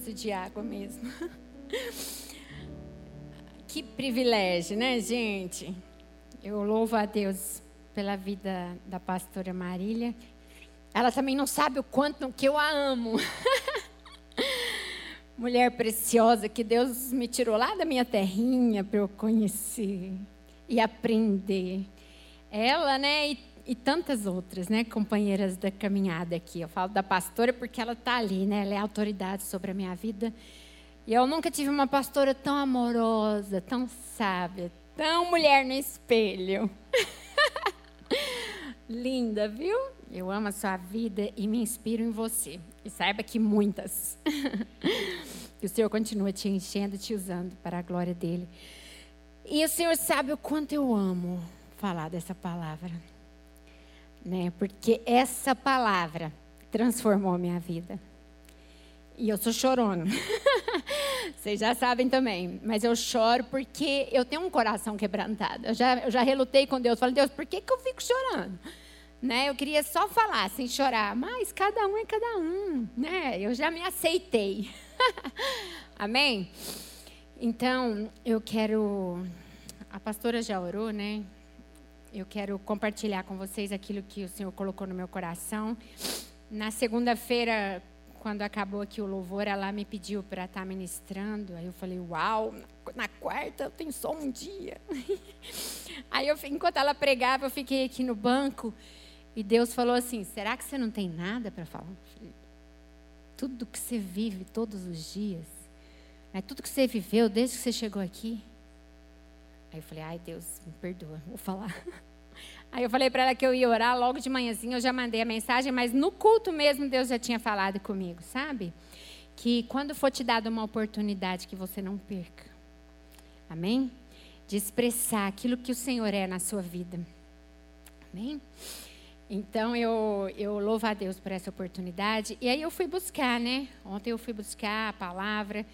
preciso de água mesmo. Que privilégio, né, gente? Eu louvo a Deus pela vida da pastora Marília. Ela também não sabe o quanto que eu a amo. Mulher preciosa que Deus me tirou lá da minha terrinha para eu conhecer e aprender. Ela, né, e, e, tantas outras, né, companheiras da caminhada aqui. Eu falo da pastora porque ela está ali, né, ela é autoridade sobre a minha vida. E eu nunca tive uma pastora tão amorosa, tão sábia, tão mulher no espelho. Linda, viu? Eu amo a sua vida e me inspiro em você. E saiba que muitas. que o Senhor continua te enchendo, te usando para a glória dele. E o Senhor sabe o quanto eu amo falar dessa palavra. Né? Porque essa palavra transformou minha vida. E eu sou chorona. Vocês já sabem também. Mas eu choro porque eu tenho um coração quebrantado. Eu já, eu já relutei com Deus. Falei, Deus, por que, que eu fico chorando? Né? Eu queria só falar sem chorar. Mas cada um é cada um. Né? Eu já me aceitei. Amém? Então, eu quero. A pastora já orou, né? Eu quero compartilhar com vocês aquilo que o Senhor colocou no meu coração. Na segunda-feira, quando acabou aqui o louvor, ela me pediu para estar tá ministrando. Aí eu falei, uau, na quarta eu tenho só um dia. Aí eu, enquanto ela pregava, eu fiquei aqui no banco e Deus falou assim: será que você não tem nada para falar? Tudo que você vive todos os dias, né? tudo que você viveu desde que você chegou aqui. Aí eu falei, ai Deus, me perdoa, vou falar. Aí eu falei para ela que eu ia orar logo de manhãzinha, eu já mandei a mensagem, mas no culto mesmo Deus já tinha falado comigo, sabe? Que quando for te dada uma oportunidade que você não perca. Amém? De expressar aquilo que o Senhor é na sua vida. Amém? Então eu, eu louvo a Deus por essa oportunidade. E aí eu fui buscar, né? Ontem eu fui buscar a palavra.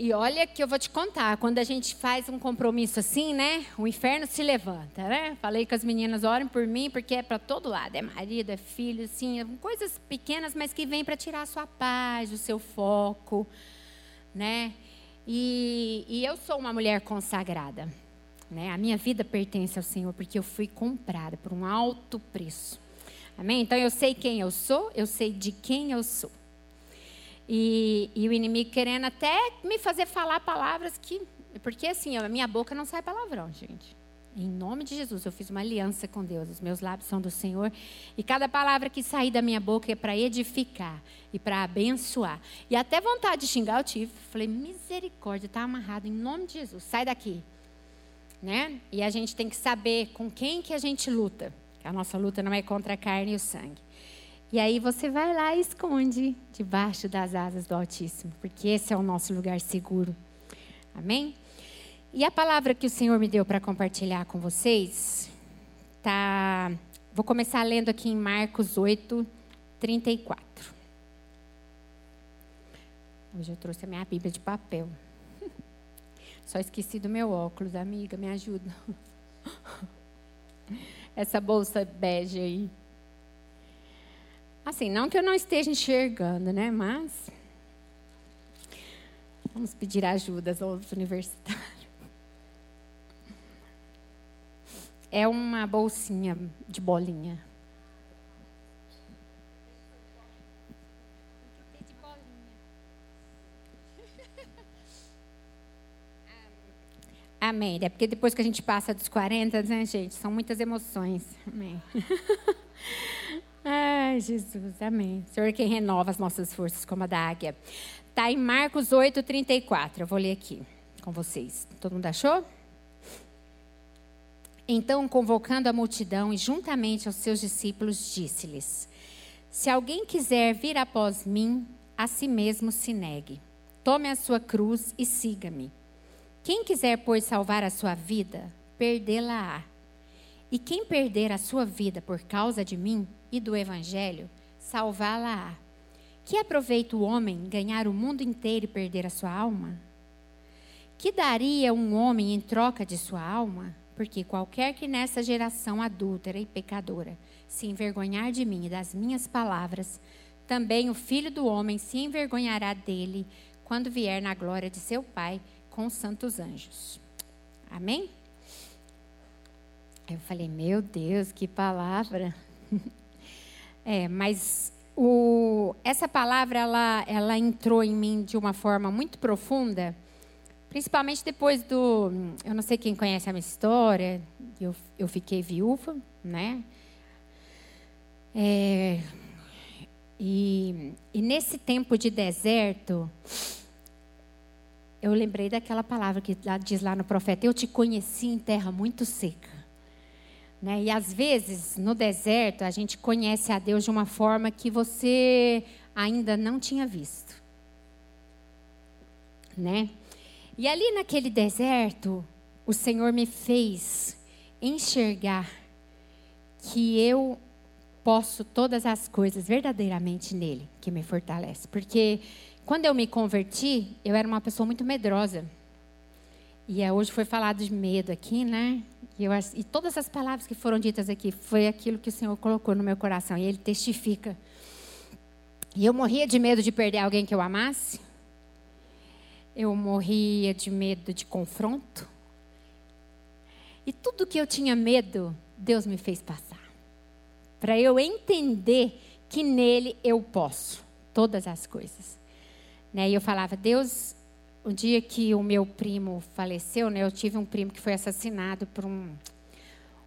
E olha que eu vou te contar, quando a gente faz um compromisso assim, né? O inferno se levanta, né? Falei com as meninas, orem por mim, porque é para todo lado. É marido, é filho, assim, é coisas pequenas, mas que vêm para tirar a sua paz, o seu foco, né? E, e eu sou uma mulher consagrada, né? A minha vida pertence ao Senhor, porque eu fui comprada por um alto preço. Amém? Então eu sei quem eu sou, eu sei de quem eu sou. E, e, o inimigo querendo até me fazer falar palavras que. Porque assim, a minha boca não sai palavrão, gente. Em nome de Jesus, eu fiz uma aliança com Deus. Os meus lábios são do Senhor. E cada palavra que sair da minha boca é para edificar e para abençoar. E até vontade de xingar eu tive. Falei, misericórdia, está amarrado em nome de Jesus. Sai daqui. Né? E a gente tem que saber com quem que a gente luta. Que a nossa luta não é contra a carne e o sangue. E aí você vai lá e esconde debaixo das asas do Altíssimo, porque esse é o nosso lugar seguro. Amém? E a palavra que o Senhor me deu para compartilhar com vocês tá Vou começar lendo aqui em Marcos 8, 34. Hoje eu trouxe a minha Bíblia de papel. Só esqueci do meu óculos, amiga, me ajuda. Essa bolsa bege aí. Assim, não que eu não esteja enxergando, né? Mas vamos pedir ajuda aos universitários. É uma bolsinha de bolinha. Amém. É porque depois que a gente passa dos 40, né, gente? São muitas emoções. Amém. Ai, Jesus, amém. Senhor é quem renova as nossas forças como a da águia. Está em Marcos 8, 34. Eu vou ler aqui com vocês. Todo mundo achou? Então, convocando a multidão e juntamente aos seus discípulos, disse-lhes: Se alguém quiser vir após mim, a si mesmo se negue. Tome a sua cruz e siga-me. Quem quiser, pois, salvar a sua vida, perdê-la-á. E quem perder a sua vida por causa de mim, e do Evangelho, salvá-la-á. Que aproveita o homem ganhar o mundo inteiro e perder a sua alma? Que daria um homem em troca de sua alma? Porque qualquer que nessa geração adúltera e pecadora se envergonhar de mim e das minhas palavras, também o filho do homem se envergonhará dele quando vier na glória de seu Pai com os santos anjos. Amém? Eu falei, meu Deus, que palavra. é, mas o, essa palavra, ela, ela entrou em mim de uma forma muito profunda, principalmente depois do. Eu não sei quem conhece a minha história, eu, eu fiquei viúva, né? É, e, e nesse tempo de deserto, eu lembrei daquela palavra que diz lá no profeta: Eu te conheci em terra muito seca. Né? E às vezes, no deserto, a gente conhece a Deus de uma forma que você ainda não tinha visto. Né? E ali naquele deserto, o Senhor me fez enxergar que eu posso todas as coisas verdadeiramente nele, que me fortalece. Porque quando eu me converti, eu era uma pessoa muito medrosa. E é, hoje foi falado de medo aqui, né? E, eu, e todas as palavras que foram ditas aqui foi aquilo que o Senhor colocou no meu coração. E Ele testifica. E eu morria de medo de perder alguém que eu amasse. Eu morria de medo de confronto. E tudo que eu tinha medo, Deus me fez passar. Para eu entender que nele eu posso todas as coisas. Né? E eu falava, Deus, o dia que o meu primo faleceu, né, eu tive um primo que foi assassinado por um,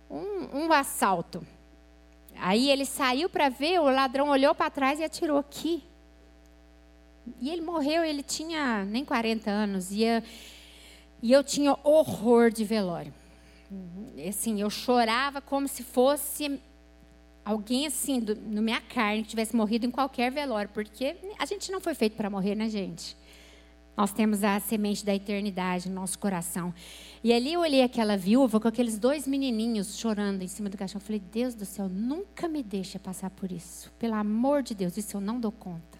um, um assalto. Aí ele saiu para ver, o ladrão olhou para trás e atirou aqui. E ele morreu, ele tinha nem 40 anos. E eu, e eu tinha horror de velório. Assim, eu chorava como se fosse alguém assim, do, no minha carne, que tivesse morrido em qualquer velório, porque a gente não foi feito para morrer, né, gente? Nós temos a semente da eternidade no nosso coração. E ali eu olhei aquela viúva com aqueles dois menininhos chorando em cima do caixão. Eu falei, Deus do céu, nunca me deixa passar por isso. Pelo amor de Deus, isso eu não dou conta.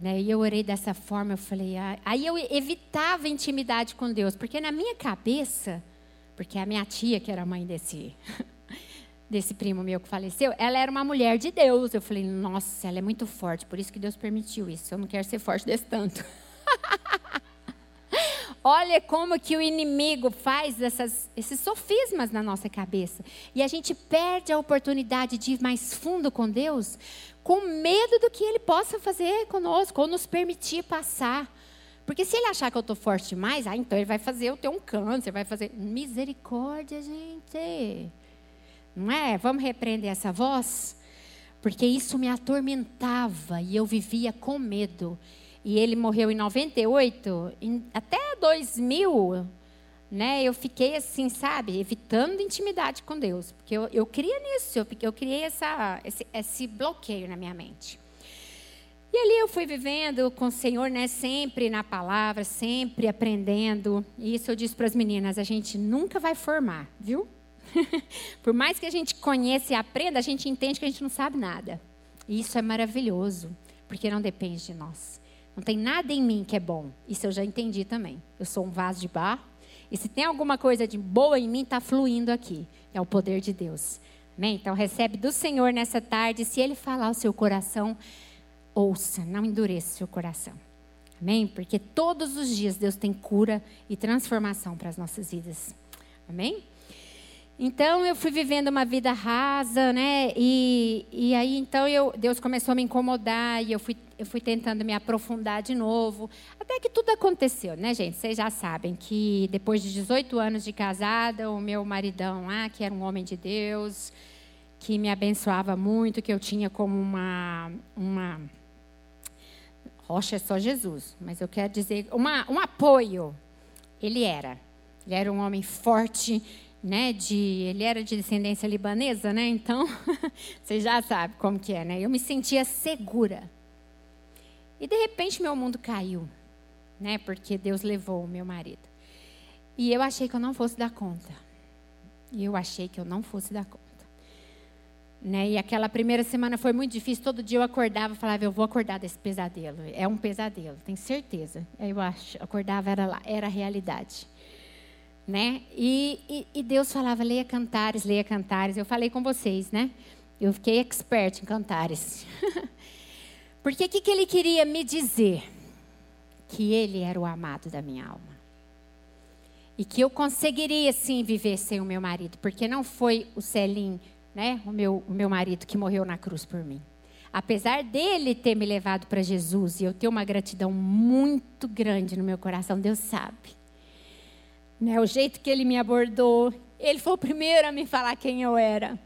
Né? E eu orei dessa forma, eu falei, ah. aí eu evitava intimidade com Deus, porque na minha cabeça, porque a minha tia, que era mãe desse desse primo meu que faleceu, ela era uma mulher de Deus. Eu falei, nossa, ela é muito forte, por isso que Deus permitiu isso. Eu não quero ser forte desse tanto. Olha como que o inimigo faz essas, esses sofismas na nossa cabeça. E a gente perde a oportunidade de ir mais fundo com Deus, com medo do que Ele possa fazer conosco, ou nos permitir passar. Porque se ele achar que eu estou forte demais, ah, então ele vai fazer eu ter um câncer, vai fazer. Misericórdia, gente. Não é? Vamos repreender essa voz? Porque isso me atormentava e eu vivia com medo. E ele morreu em 98, em, até 2000, né? Eu fiquei assim, sabe, evitando intimidade com Deus, porque eu, eu queria nisso, eu, eu criei essa, esse, esse bloqueio na minha mente. E ali eu fui vivendo com o Senhor, né? Sempre na palavra, sempre aprendendo. E isso eu disse para as meninas: a gente nunca vai formar, viu? Por mais que a gente conheça e aprenda, a gente entende que a gente não sabe nada. E isso é maravilhoso, porque não depende de nós. Não tem nada em mim que é bom. Isso eu já entendi também. Eu sou um vaso de barro. E se tem alguma coisa de boa em mim, está fluindo aqui. É o poder de Deus. Amém? Então recebe do Senhor nessa tarde. Se Ele falar ao seu coração, ouça, não endureça o seu coração. Amém? Porque todos os dias Deus tem cura e transformação para as nossas vidas. Amém? Então eu fui vivendo uma vida rasa, né? E, e aí então eu, Deus começou a me incomodar e eu fui, eu fui tentando me aprofundar de novo. Até que tudo aconteceu, né, gente? Vocês já sabem que depois de 18 anos de casada, o meu maridão lá, que era um homem de Deus, que me abençoava muito, que eu tinha como uma. uma rocha é só Jesus, mas eu quero dizer, uma, um apoio. Ele era. Ele era um homem forte né, de, ele era de descendência libanesa, né? Então, você já sabe como que é, né? Eu me sentia segura. E de repente meu mundo caiu, né? Porque Deus levou o meu marido. E eu achei que eu não fosse dar conta. E eu achei que eu não fosse dar conta. Né? E aquela primeira semana foi muito difícil. Todo dia eu acordava e falava, eu vou acordar desse pesadelo. É um pesadelo, tenho certeza. Eu acho, acordava, era lá, era a realidade né? E, e, e, Deus falava, leia cantares, leia cantares. Eu falei com vocês, né? Eu fiquei expert em cantares. Porque o que, que ele queria me dizer? Que ele era o amado da minha alma. E que eu conseguiria sim viver sem o meu marido, porque não foi o Celim, né, o meu, o meu marido que morreu na cruz por mim. Apesar dele ter me levado para Jesus e eu ter uma gratidão muito grande no meu coração, Deus sabe. Né, o jeito que ele me abordou, ele foi o primeiro a me falar quem eu era.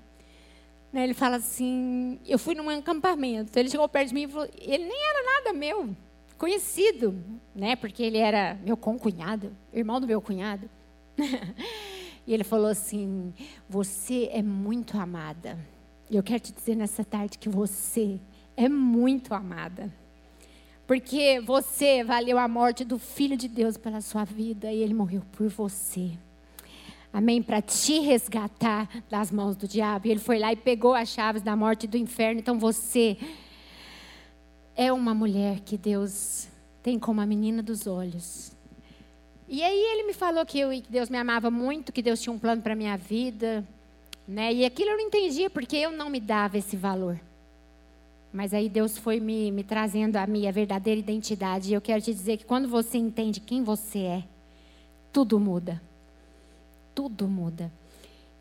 Né, ele fala assim, eu fui num acampamento, ele chegou perto de mim e falou, ele nem era nada meu, conhecido, né? Porque ele era meu concunhado, irmão do meu cunhado. e ele falou assim: Você é muito amada. E eu quero te dizer nessa tarde que você é muito amada. Porque você valeu a morte do Filho de Deus pela sua vida e ele morreu por você. Amém? Para te resgatar das mãos do diabo. E ele foi lá e pegou as chaves da morte e do inferno. Então você é uma mulher que Deus tem como a menina dos olhos. E aí ele me falou que, eu, que Deus me amava muito, que Deus tinha um plano para minha vida, né? E aquilo eu não entendia porque eu não me dava esse valor. Mas aí Deus foi me, me trazendo a minha verdadeira identidade. E eu quero te dizer que quando você entende quem você é, tudo muda. Tudo muda.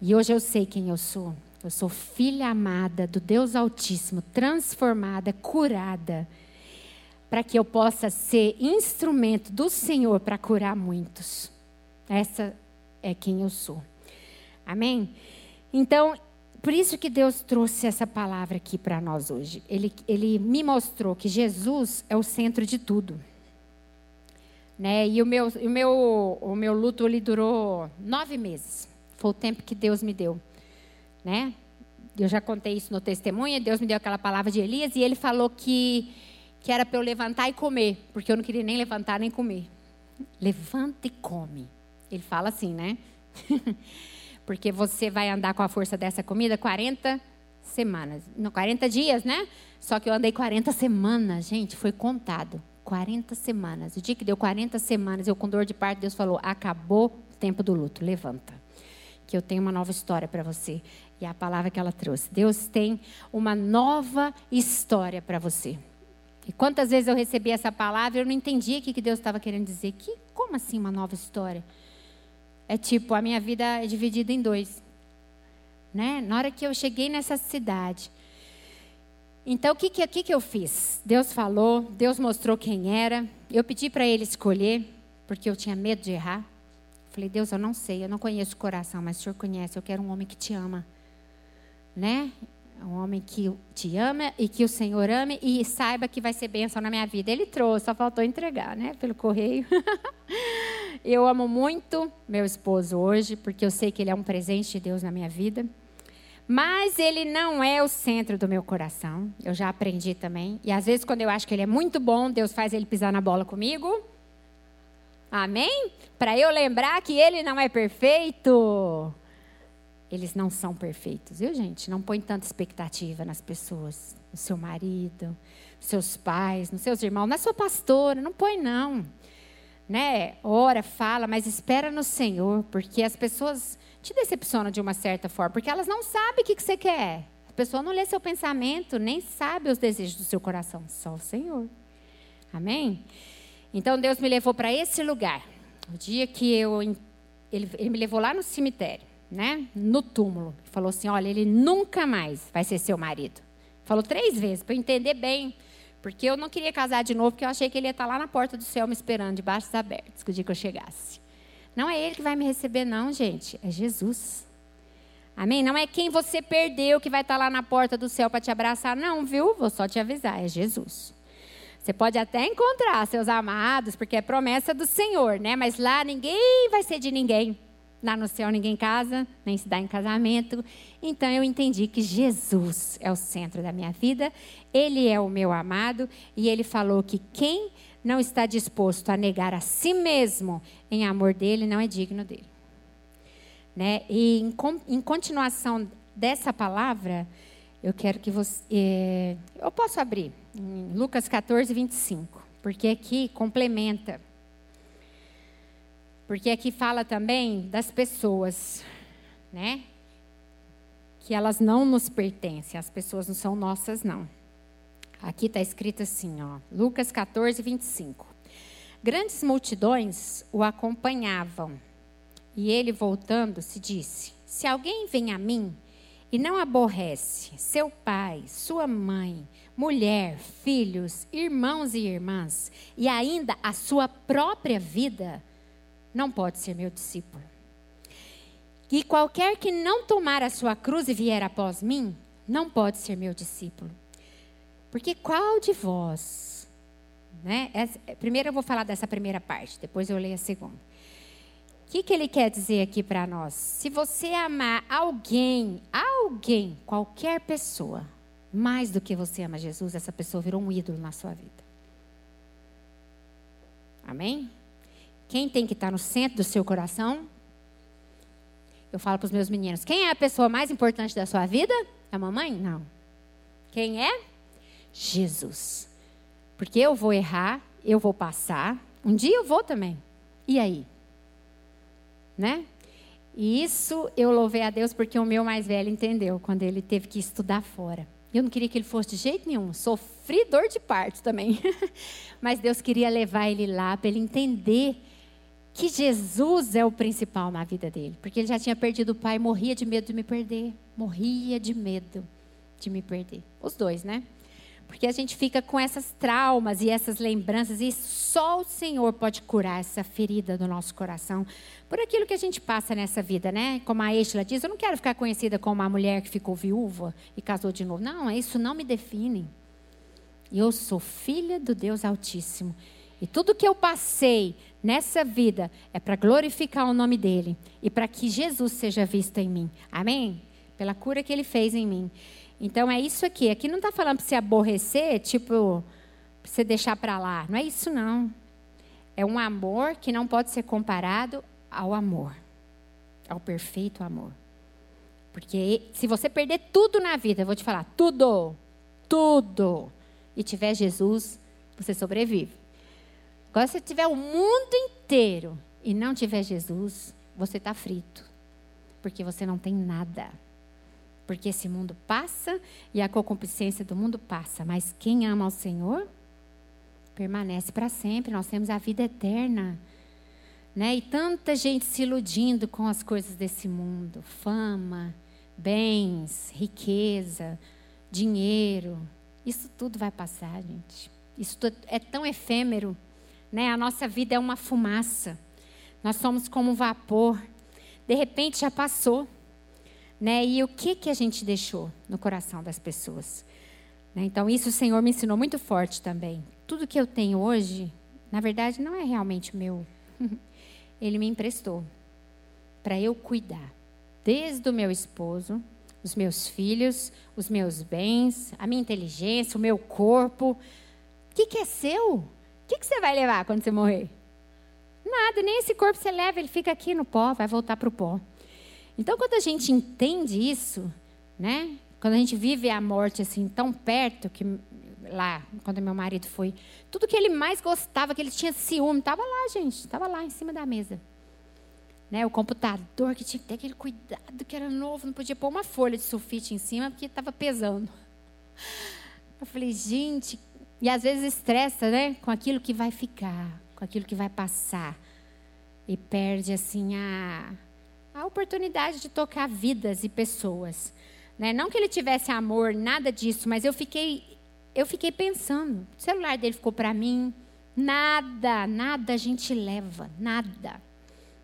E hoje eu sei quem eu sou. Eu sou filha amada do Deus Altíssimo, transformada, curada, para que eu possa ser instrumento do Senhor para curar muitos. Essa é quem eu sou. Amém? Então, por isso que Deus trouxe essa palavra aqui para nós hoje. Ele, ele me mostrou que Jesus é o centro de tudo. Né? E o meu, o, meu, o meu luto ele durou nove meses. Foi o tempo que Deus me deu né? Eu já contei isso no testemunho. Deus me deu aquela palavra de Elias e ele falou que, que era para eu levantar e comer, porque eu não queria nem levantar nem comer. Levanta e come. Ele fala assim, né? porque você vai andar com a força dessa comida 40 semanas. Não, 40 dias, né? Só que eu andei 40 semanas, gente, foi contado. 40 semanas. O dia que deu 40 semanas, eu com dor de parto, Deus falou: acabou o tempo do luto, levanta. Que eu tenho uma nova história para você. E a palavra que ela trouxe. Deus tem uma nova história para você. E quantas vezes eu recebi essa palavra, eu não entendia o que Deus estava querendo dizer. Que, como assim uma nova história? É tipo, a minha vida é dividida em dois. Né? Na hora que eu cheguei nessa cidade. Então, o que, que, que, que eu fiz? Deus falou, Deus mostrou quem era. Eu pedi para ele escolher, porque eu tinha medo de errar. Falei, Deus, eu não sei, eu não conheço o coração, mas o Senhor conhece. Eu quero um homem que te ama né? Um homem que te ama e que o Senhor ame e saiba que vai ser bênção na minha vida. Ele trouxe, só faltou entregar, né? Pelo correio. eu amo muito meu esposo hoje, porque eu sei que ele é um presente de Deus na minha vida. Mas ele não é o centro do meu coração. Eu já aprendi também. E às vezes, quando eu acho que ele é muito bom, Deus faz ele pisar na bola comigo. Amém? Para eu lembrar que ele não é perfeito eles não são perfeitos, viu, gente? Não põe tanta expectativa nas pessoas, no seu marido, nos seus pais, nos seus irmãos, na sua pastora, não põe não. Né? Ora, fala, mas espera no Senhor, porque as pessoas te decepcionam de uma certa forma, porque elas não sabem o que, que você quer. A pessoa não lê seu pensamento, nem sabe os desejos do seu coração, só o Senhor. Amém? Então Deus me levou para esse lugar. O dia que eu ele, ele me levou lá no cemitério né, no túmulo. Falou assim: olha, ele nunca mais vai ser seu marido. Falou três vezes, para eu entender bem. Porque eu não queria casar de novo, porque eu achei que ele ia estar lá na porta do céu me esperando, de braços abertos, que o dia que eu chegasse. Não é ele que vai me receber, não, gente. É Jesus. Amém? Não é quem você perdeu que vai estar lá na porta do céu para te abraçar, não, viu? Vou só te avisar, é Jesus. Você pode até encontrar seus amados, porque é promessa do Senhor, né? Mas lá ninguém vai ser de ninguém. Lá no céu ninguém casa, nem se dá em casamento. Então eu entendi que Jesus é o centro da minha vida, Ele é o meu amado, e Ele falou que quem não está disposto a negar a si mesmo em amor dele não é digno dele. Né? E em, em continuação dessa palavra, eu quero que você. É, eu posso abrir, em Lucas 14, 25, porque aqui complementa. Porque aqui fala também das pessoas, né? que elas não nos pertencem, as pessoas não são nossas, não. Aqui está escrito assim, ó, Lucas 14, 25. Grandes multidões o acompanhavam. E ele, voltando-se, disse: Se alguém vem a mim e não aborrece seu pai, sua mãe, mulher, filhos, irmãos e irmãs, e ainda a sua própria vida, não pode ser meu discípulo. E qualquer que não tomar a sua cruz e vier após mim, não pode ser meu discípulo. Porque qual de vós, né? Primeiro eu vou falar dessa primeira parte, depois eu leio a segunda. O que, que ele quer dizer aqui para nós? Se você amar alguém, alguém, qualquer pessoa, mais do que você ama Jesus, essa pessoa virou um ídolo na sua vida. Amém? Quem tem que estar no centro do seu coração? Eu falo para os meus meninos: quem é a pessoa mais importante da sua vida? A mamãe? Não. Quem é? Jesus. Porque eu vou errar, eu vou passar, um dia eu vou também. E aí? Né? E isso eu louvei a Deus porque o meu mais velho entendeu quando ele teve que estudar fora. Eu não queria que ele fosse de jeito nenhum, sofri dor de parto também. Mas Deus queria levar ele lá para ele entender que Jesus é o principal na vida dele. Porque ele já tinha perdido o pai, morria de medo de me perder. Morria de medo de me perder. Os dois, né? Porque a gente fica com essas traumas e essas lembranças, e só o Senhor pode curar essa ferida do nosso coração por aquilo que a gente passa nessa vida, né? Como a Estela diz, eu não quero ficar conhecida como uma mulher que ficou viúva e casou de novo. Não, isso não me define. Eu sou filha do Deus Altíssimo. E tudo que eu passei nessa vida é para glorificar o nome dele e para que Jesus seja visto em mim. Amém? Pela cura que ele fez em mim. Então é isso aqui. Aqui não está falando para você aborrecer, tipo, para você deixar para lá. Não é isso, não. É um amor que não pode ser comparado ao amor, ao perfeito amor. Porque se você perder tudo na vida, eu vou te falar, tudo, tudo, e tiver Jesus, você sobrevive. Agora, se tiver o mundo inteiro e não tiver Jesus, você está frito. Porque você não tem nada. Porque esse mundo passa e a concupiscência do mundo passa, mas quem ama ao Senhor permanece para sempre. Nós temos a vida eterna. Né? E tanta gente se iludindo com as coisas desse mundo, fama, bens, riqueza, dinheiro. Isso tudo vai passar, gente. Isso é tão efêmero, né? A nossa vida é uma fumaça. Nós somos como um vapor. De repente já passou. Né? E o que, que a gente deixou no coração das pessoas? Né? Então, isso o Senhor me ensinou muito forte também. Tudo que eu tenho hoje, na verdade, não é realmente meu. Ele me emprestou para eu cuidar, desde o meu esposo, os meus filhos, os meus bens, a minha inteligência, o meu corpo. O que, que é seu? O que, que você vai levar quando você morrer? Nada, nem esse corpo você leva, ele fica aqui no pó, vai voltar para o pó. Então, quando a gente entende isso, né? Quando a gente vive a morte assim tão perto que lá, quando meu marido foi, tudo que ele mais gostava, que ele tinha ciúme, estava lá, gente, estava lá em cima da mesa. Né, o computador que tinha que ter aquele cuidado que era novo, não podia pôr uma folha de sulfite em cima porque estava pesando. Eu falei, gente, e às vezes estressa, né, com aquilo que vai ficar, com aquilo que vai passar e perde assim a a oportunidade de tocar vidas e pessoas. Né? Não que ele tivesse amor, nada disso, mas eu fiquei, eu fiquei pensando. O celular dele ficou para mim. Nada, nada a gente leva, nada.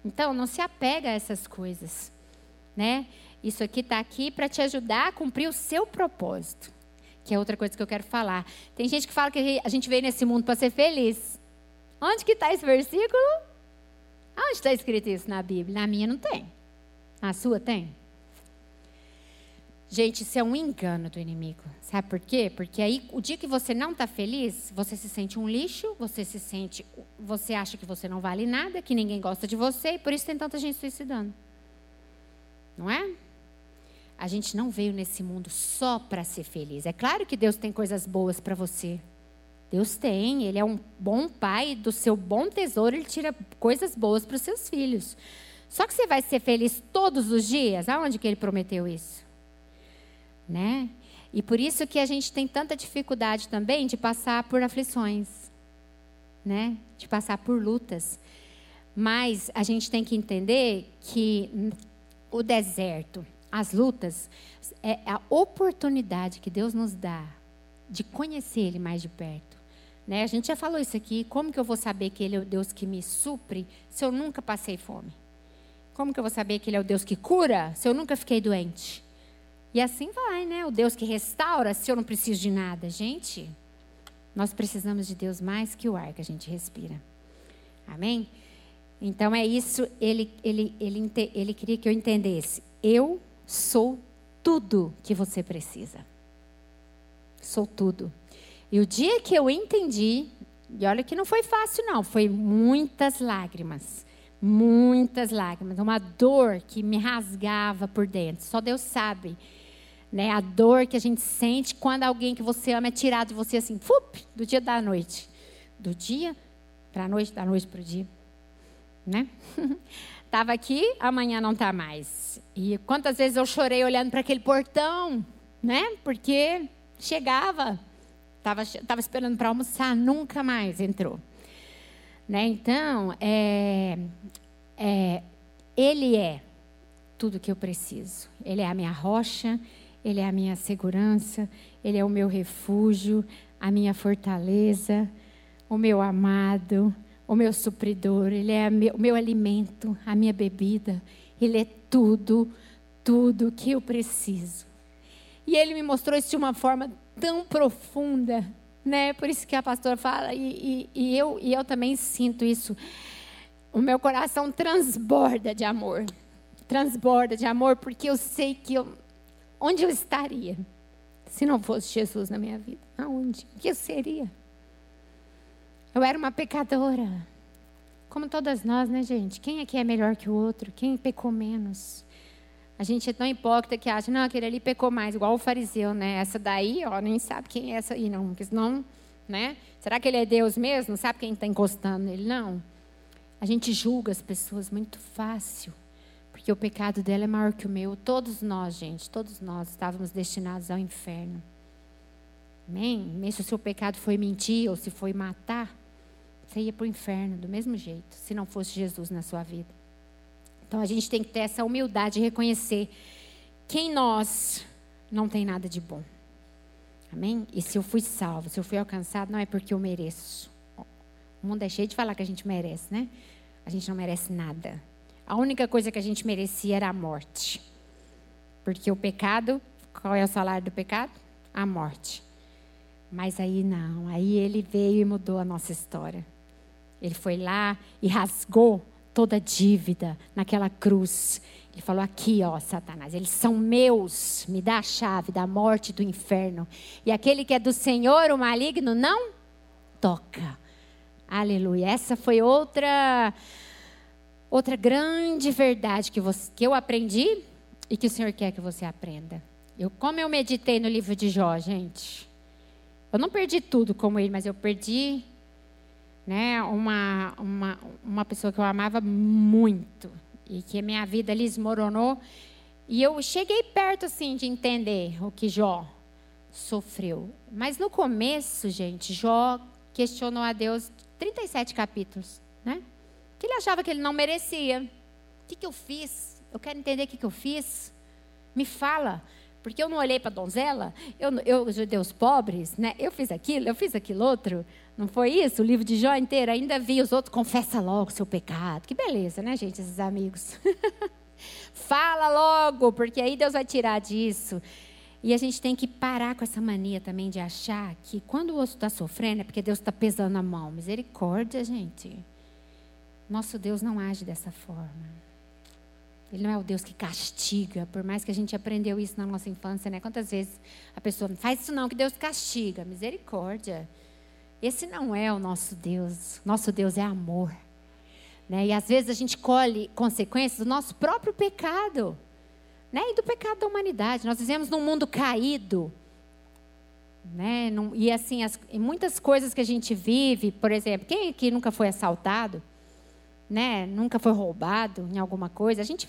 Então, não se apega a essas coisas. Né? Isso aqui está aqui para te ajudar a cumprir o seu propósito. Que é outra coisa que eu quero falar. Tem gente que fala que a gente veio nesse mundo para ser feliz. Onde que está esse versículo? Onde está escrito isso na Bíblia? Na minha não tem. A sua tem? Gente, isso é um engano do inimigo. Sabe por quê? Porque aí, o dia que você não está feliz, você se sente um lixo, você se sente. Você acha que você não vale nada, que ninguém gosta de você, e por isso tem tanta gente suicidando. Não é? A gente não veio nesse mundo só para ser feliz. É claro que Deus tem coisas boas para você. Deus tem, Ele é um bom pai, do seu bom tesouro, Ele tira coisas boas para os seus filhos. Só que você vai ser feliz todos os dias? Aonde que ele prometeu isso? né? E por isso que a gente tem tanta dificuldade também de passar por aflições, né? De passar por lutas. Mas a gente tem que entender que o deserto, as lutas, é a oportunidade que Deus nos dá de conhecer Ele mais de perto. Né? A gente já falou isso aqui. Como que eu vou saber que Ele é o Deus que me supre se eu nunca passei fome? Como que eu vou saber que Ele é o Deus que cura se eu nunca fiquei doente? E assim vai, né? O Deus que restaura se eu não preciso de nada. Gente, nós precisamos de Deus mais que o ar que a gente respira. Amém? Então é isso, ele, ele, ele, ele queria que eu entendesse. Eu sou tudo que você precisa. Sou tudo. E o dia que eu entendi, e olha que não foi fácil, não, foi muitas lágrimas. Muitas lágrimas. Uma dor que me rasgava por dentro. Só Deus sabe né? A dor que a gente sente quando alguém que você ama é tirado de você assim, fup, do dia da noite. Do dia para a noite, da noite para o dia. Né? Tava aqui, amanhã não está mais. E quantas vezes eu chorei olhando para aquele portão, né? Porque chegava, estava tava esperando para almoçar, nunca mais entrou. Né? Então, é, é, ele é tudo que eu preciso. Ele é a minha rocha, ele é a minha segurança, Ele é o meu refúgio, a minha fortaleza, o meu amado, o meu supridor, Ele é o meu alimento, a minha bebida, Ele é tudo, tudo que eu preciso. E Ele me mostrou isso de uma forma tão profunda, né? Por isso que a pastora fala, e, e, e eu, e eu também sinto isso. O meu coração transborda de amor. Transborda de amor, porque eu sei que eu, Onde eu estaria se não fosse Jesus na minha vida? Aonde? O que eu seria? Eu era uma pecadora. Como todas nós, né, gente? Quem aqui é melhor que o outro? Quem pecou menos? A gente é tão hipócrita que acha, não, aquele ali pecou mais, igual o fariseu, né? Essa daí, ó, nem sabe quem é essa aí, não. Porque senão, né? Será que ele é Deus mesmo? Não sabe quem está encostando nele? Não. A gente julga as pessoas muito fácil porque o pecado dela é maior que o meu. Todos nós, gente, todos nós estávamos destinados ao inferno. Amém? Mesmo se o seu pecado foi mentir ou se foi matar, você ia para o inferno do mesmo jeito, se não fosse Jesus na sua vida. Então a gente tem que ter essa humildade de reconhecer quem nós não tem nada de bom. Amém? E se eu fui salvo, se eu fui alcançado, não é porque eu mereço. O mundo é cheio de falar que a gente merece, né? A gente não merece nada. A única coisa que a gente merecia era a morte. Porque o pecado, qual é o salário do pecado? A morte. Mas aí não, aí ele veio e mudou a nossa história. Ele foi lá e rasgou toda a dívida naquela cruz. Ele falou: Aqui, ó, Satanás, eles são meus, me dá a chave da morte do inferno. E aquele que é do Senhor, o maligno, não toca. Aleluia. Essa foi outra Outra grande verdade que, você, que eu aprendi e que o Senhor quer que você aprenda. Eu, como eu meditei no livro de Jó, gente. Eu não perdi tudo como ele, mas eu perdi né, uma, uma, uma pessoa que eu amava muito. E que minha vida ali esmoronou. E eu cheguei perto, assim, de entender o que Jó sofreu. Mas no começo, gente, Jó questionou a Deus 37 capítulos, né? que ele achava que ele não merecia. O que, que eu fiz? Eu quero entender o que, que eu fiz. Me fala. Porque eu não olhei para a donzela, eu, eu, os judeus pobres, né? eu fiz aquilo, eu fiz aquilo outro. Não foi isso? O livro de Jó inteiro. Ainda vi os outros, confessa logo seu pecado. Que beleza, né, gente, esses amigos? Fala logo, porque aí Deus vai tirar disso. E a gente tem que parar com essa mania também de achar que quando o outro está sofrendo é porque Deus está pesando a mão. Misericórdia, gente. Nosso Deus não age dessa forma. Ele não é o Deus que castiga, por mais que a gente aprendeu isso na nossa infância, né? Quantas vezes a pessoa não faz isso não, que Deus castiga. Misericórdia. Esse não é o nosso Deus. Nosso Deus é amor. Né? E às vezes a gente colhe consequências do nosso próprio pecado. Né? E do pecado da humanidade. Nós vivemos num mundo caído. Né? E assim, as, muitas coisas que a gente vive, por exemplo, quem aqui nunca foi assaltado? né, nunca foi roubado em alguma coisa, a gente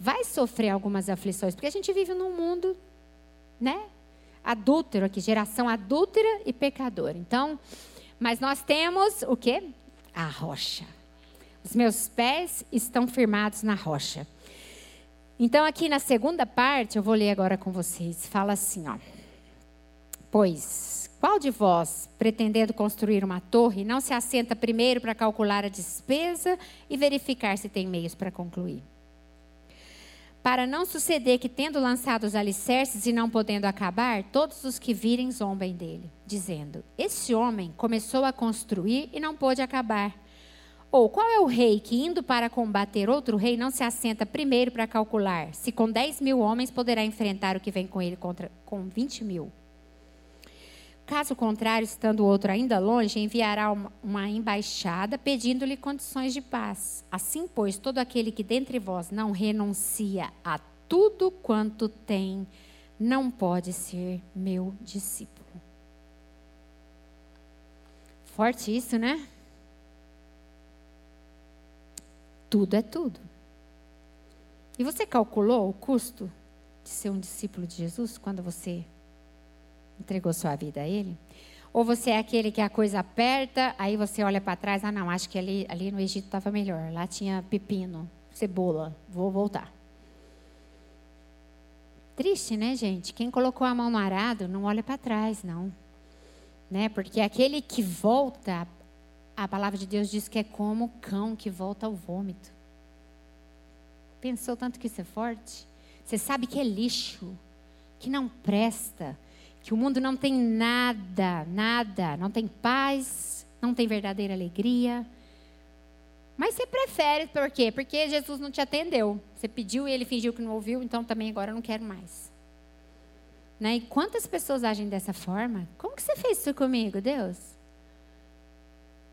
vai sofrer algumas aflições, porque a gente vive num mundo né? Adúltero aqui, geração adúltera e pecadora. Então, mas nós temos o quê? A rocha. Os meus pés estão firmados na rocha. Então, aqui na segunda parte, eu vou ler agora com vocês. Fala assim, ó. Pois, qual de vós, pretendendo construir uma torre, não se assenta primeiro para calcular a despesa e verificar se tem meios para concluir? Para não suceder que, tendo lançado os alicerces e não podendo acabar, todos os que virem zombem dele, dizendo: Esse homem começou a construir e não pôde acabar. Ou qual é o rei que, indo para combater outro rei, não se assenta primeiro para calcular se com 10 mil homens poderá enfrentar o que vem com ele contra, com 20 mil? Caso contrário, estando o outro ainda longe, enviará uma, embaixada pedindo-lhe condições de paz. Assim, pois, todo aquele que dentre vós não renuncia a tudo quanto tem, não pode ser meu discípulo. Forte isso, né? Tudo é tudo. E você calculou o custo de ser um discípulo de Jesus quando você entregou sua vida a Ele? Ou você é aquele que a coisa aperta, aí você olha para trás, ah não, acho que ali, ali no Egito estava melhor, lá tinha pepino, cebola, vou voltar. Triste, né, gente? Quem colocou a mão no arado não olha para trás, não. Né? Porque aquele que volta a palavra de Deus diz que é como cão que volta ao vômito. Pensou tanto que isso é forte? Você sabe que é lixo, que não presta, que o mundo não tem nada, nada, não tem paz, não tem verdadeira alegria. Mas você prefere, por quê? Porque Jesus não te atendeu. Você pediu e ele fingiu que não ouviu, então também agora eu não quero mais. Né? E quantas pessoas agem dessa forma? Como que você fez isso comigo, Deus?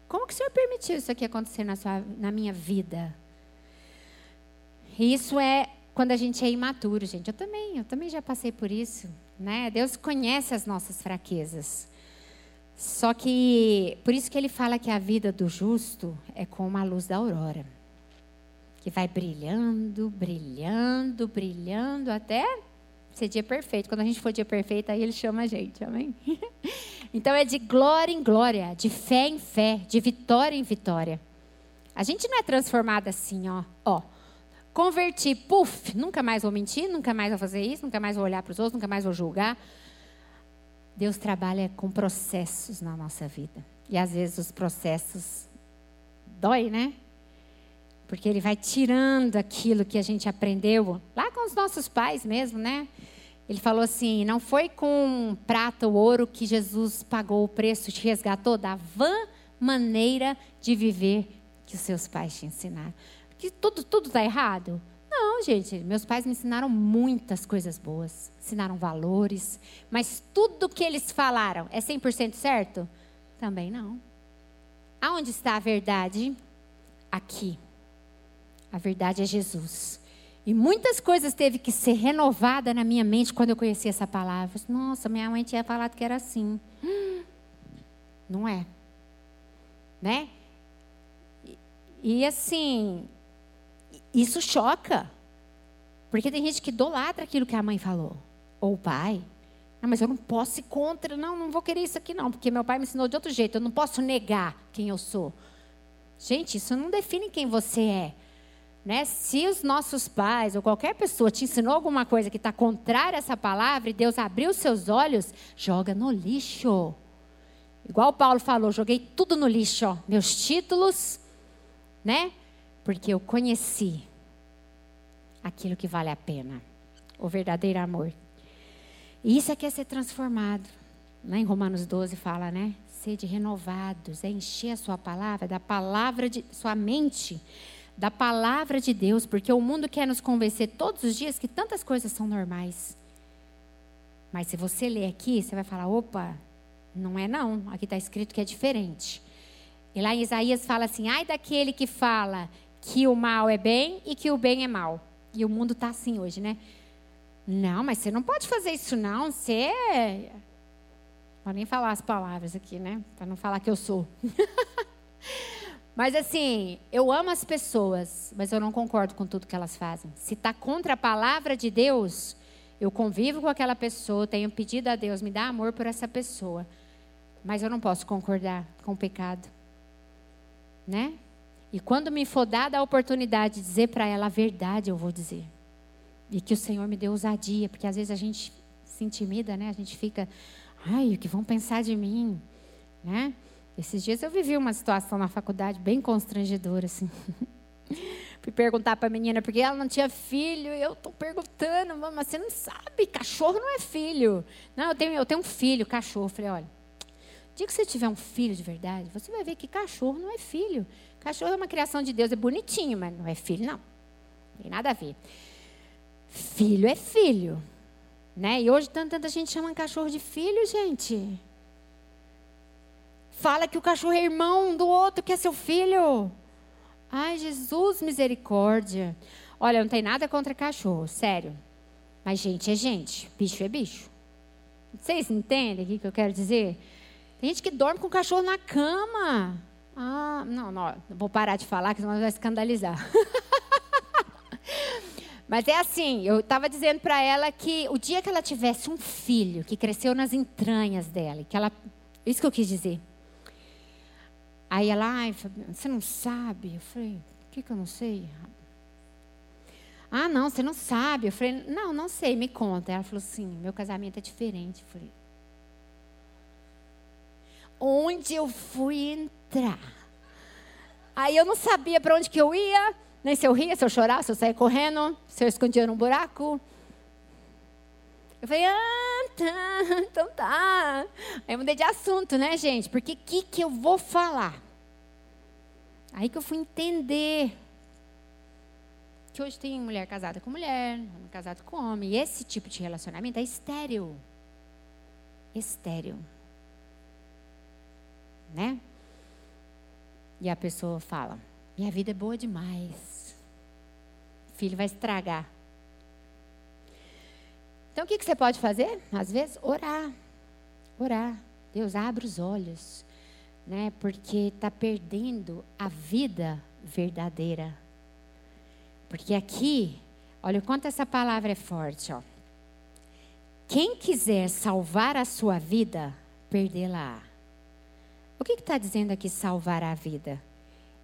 Como que o Senhor permitiu isso aqui acontecer na, sua, na minha vida? Isso é quando a gente é imaturo, gente. Eu também, eu também já passei por isso, né? Deus conhece as nossas fraquezas. Só que por isso que ele fala que a vida do justo é como a luz da aurora, que vai brilhando, brilhando, brilhando até ser dia perfeito. Quando a gente for dia perfeito, aí ele chama a gente, amém? Então é de glória em glória, de fé em fé, de vitória em vitória. A gente não é transformada assim, ó. ó converti, puf, nunca mais vou mentir, nunca mais vou fazer isso, nunca mais vou olhar para os outros, nunca mais vou julgar. Deus trabalha com processos na nossa vida. E às vezes os processos dói, né? Porque ele vai tirando aquilo que a gente aprendeu lá com os nossos pais mesmo, né? Ele falou assim: não foi com prata ou ouro que Jesus pagou o preço, te resgatou da vã maneira de viver que os seus pais te ensinaram. Que tudo tudo está errado? Não, gente. Meus pais me ensinaram muitas coisas boas, ensinaram valores, mas tudo que eles falaram é 100% certo? Também não. Aonde está a verdade? Aqui. A verdade é Jesus. E muitas coisas teve que ser renovada na minha mente quando eu conheci essa palavra. Nossa, minha mãe tinha falado que era assim. Não é. Né? E, e assim, isso choca. Porque tem gente que idolatra aquilo que a mãe falou. Ou o pai. Não, mas eu não posso ir contra. Não, não vou querer isso aqui não. Porque meu pai me ensinou de outro jeito. Eu não posso negar quem eu sou. Gente, isso não define quem você é. Né? Se os nossos pais ou qualquer pessoa te ensinou alguma coisa que está contrária a essa palavra e Deus abriu seus olhos, joga no lixo. Igual Paulo falou, joguei tudo no lixo, ó. meus títulos, né? Porque eu conheci aquilo que vale a pena, o verdadeiro amor. E isso é que é ser transformado. Lá em Romanos 12 fala, né? Sede renovados, é encher a sua palavra, da palavra de sua mente da palavra de Deus, porque o mundo quer nos convencer todos os dias que tantas coisas são normais. Mas se você ler aqui, você vai falar: opa, não é não, aqui está escrito que é diferente. E lá em Isaías fala assim: ai daquele que fala que o mal é bem e que o bem é mal. E o mundo está assim hoje, né? Não, mas você não pode fazer isso não, você. É... Vou nem falar as palavras aqui, né? Para não falar que eu sou. Mas assim, eu amo as pessoas, mas eu não concordo com tudo que elas fazem. Se está contra a palavra de Deus, Eu convivo com aquela pessoa, tenho pedido a Deus, me dá amor por essa pessoa. Mas eu não posso concordar com o pecado. Né? E quando me for dada a oportunidade de dizer para ela a verdade, eu vou dizer. E que o Senhor me dê ousadia, porque às vezes a gente se intimida, né? A gente fica, ai, o que vão pensar de mim, né? Esses dias eu vivi uma situação na faculdade bem constrangedora, assim. Fui perguntar para a menina porque ela não tinha filho. E eu estou perguntando, mas você não sabe, cachorro não é filho. Não, eu tenho, eu tenho um filho, cachorro. Eu falei, olha, dia que você tiver um filho de verdade, você vai ver que cachorro não é filho. Cachorro é uma criação de Deus, é bonitinho, mas não é filho, não. Não tem nada a ver. Filho é filho. Né? E hoje tanta gente chama cachorro de filho, gente fala que o cachorro é irmão do outro, que é seu filho. Ai, Jesus, misericórdia. Olha, não tem nada contra cachorro, sério. Mas gente é gente, bicho é bicho. Vocês entendem o que eu quero dizer? Tem gente que dorme com o cachorro na cama. Ah, não, não, vou parar de falar, que senão vai escandalizar. Mas é assim, eu estava dizendo para ela que o dia que ela tivesse um filho que cresceu nas entranhas dela, que ela, isso que eu quis dizer, Aí ela, ai, você não sabe? Eu falei, o que, que eu não sei? Ah, não, você não sabe. Eu falei, não, não sei, me conta. Ela falou assim, meu casamento é diferente. Eu falei, onde eu fui entrar? Aí eu não sabia para onde que eu ia, nem se eu ria, se eu chorava, se eu saía correndo, se eu escondia num buraco. Eu falei, ah, tá, então tá. Aí eu mudei de assunto, né, gente? Porque o que, que eu vou falar? Aí que eu fui entender que hoje tem mulher casada com mulher, homem casado com homem. E esse tipo de relacionamento é estéreo. Estéreo. Né? E a pessoa fala: Minha vida é boa demais. O filho vai estragar. Então, o que, que você pode fazer? Às vezes, orar. Orar. Deus abre os olhos, né? Porque está perdendo a vida verdadeira. Porque aqui, olha o quanto essa palavra é forte, ó. Quem quiser salvar a sua vida, perdê-la. O que está dizendo aqui salvar a vida?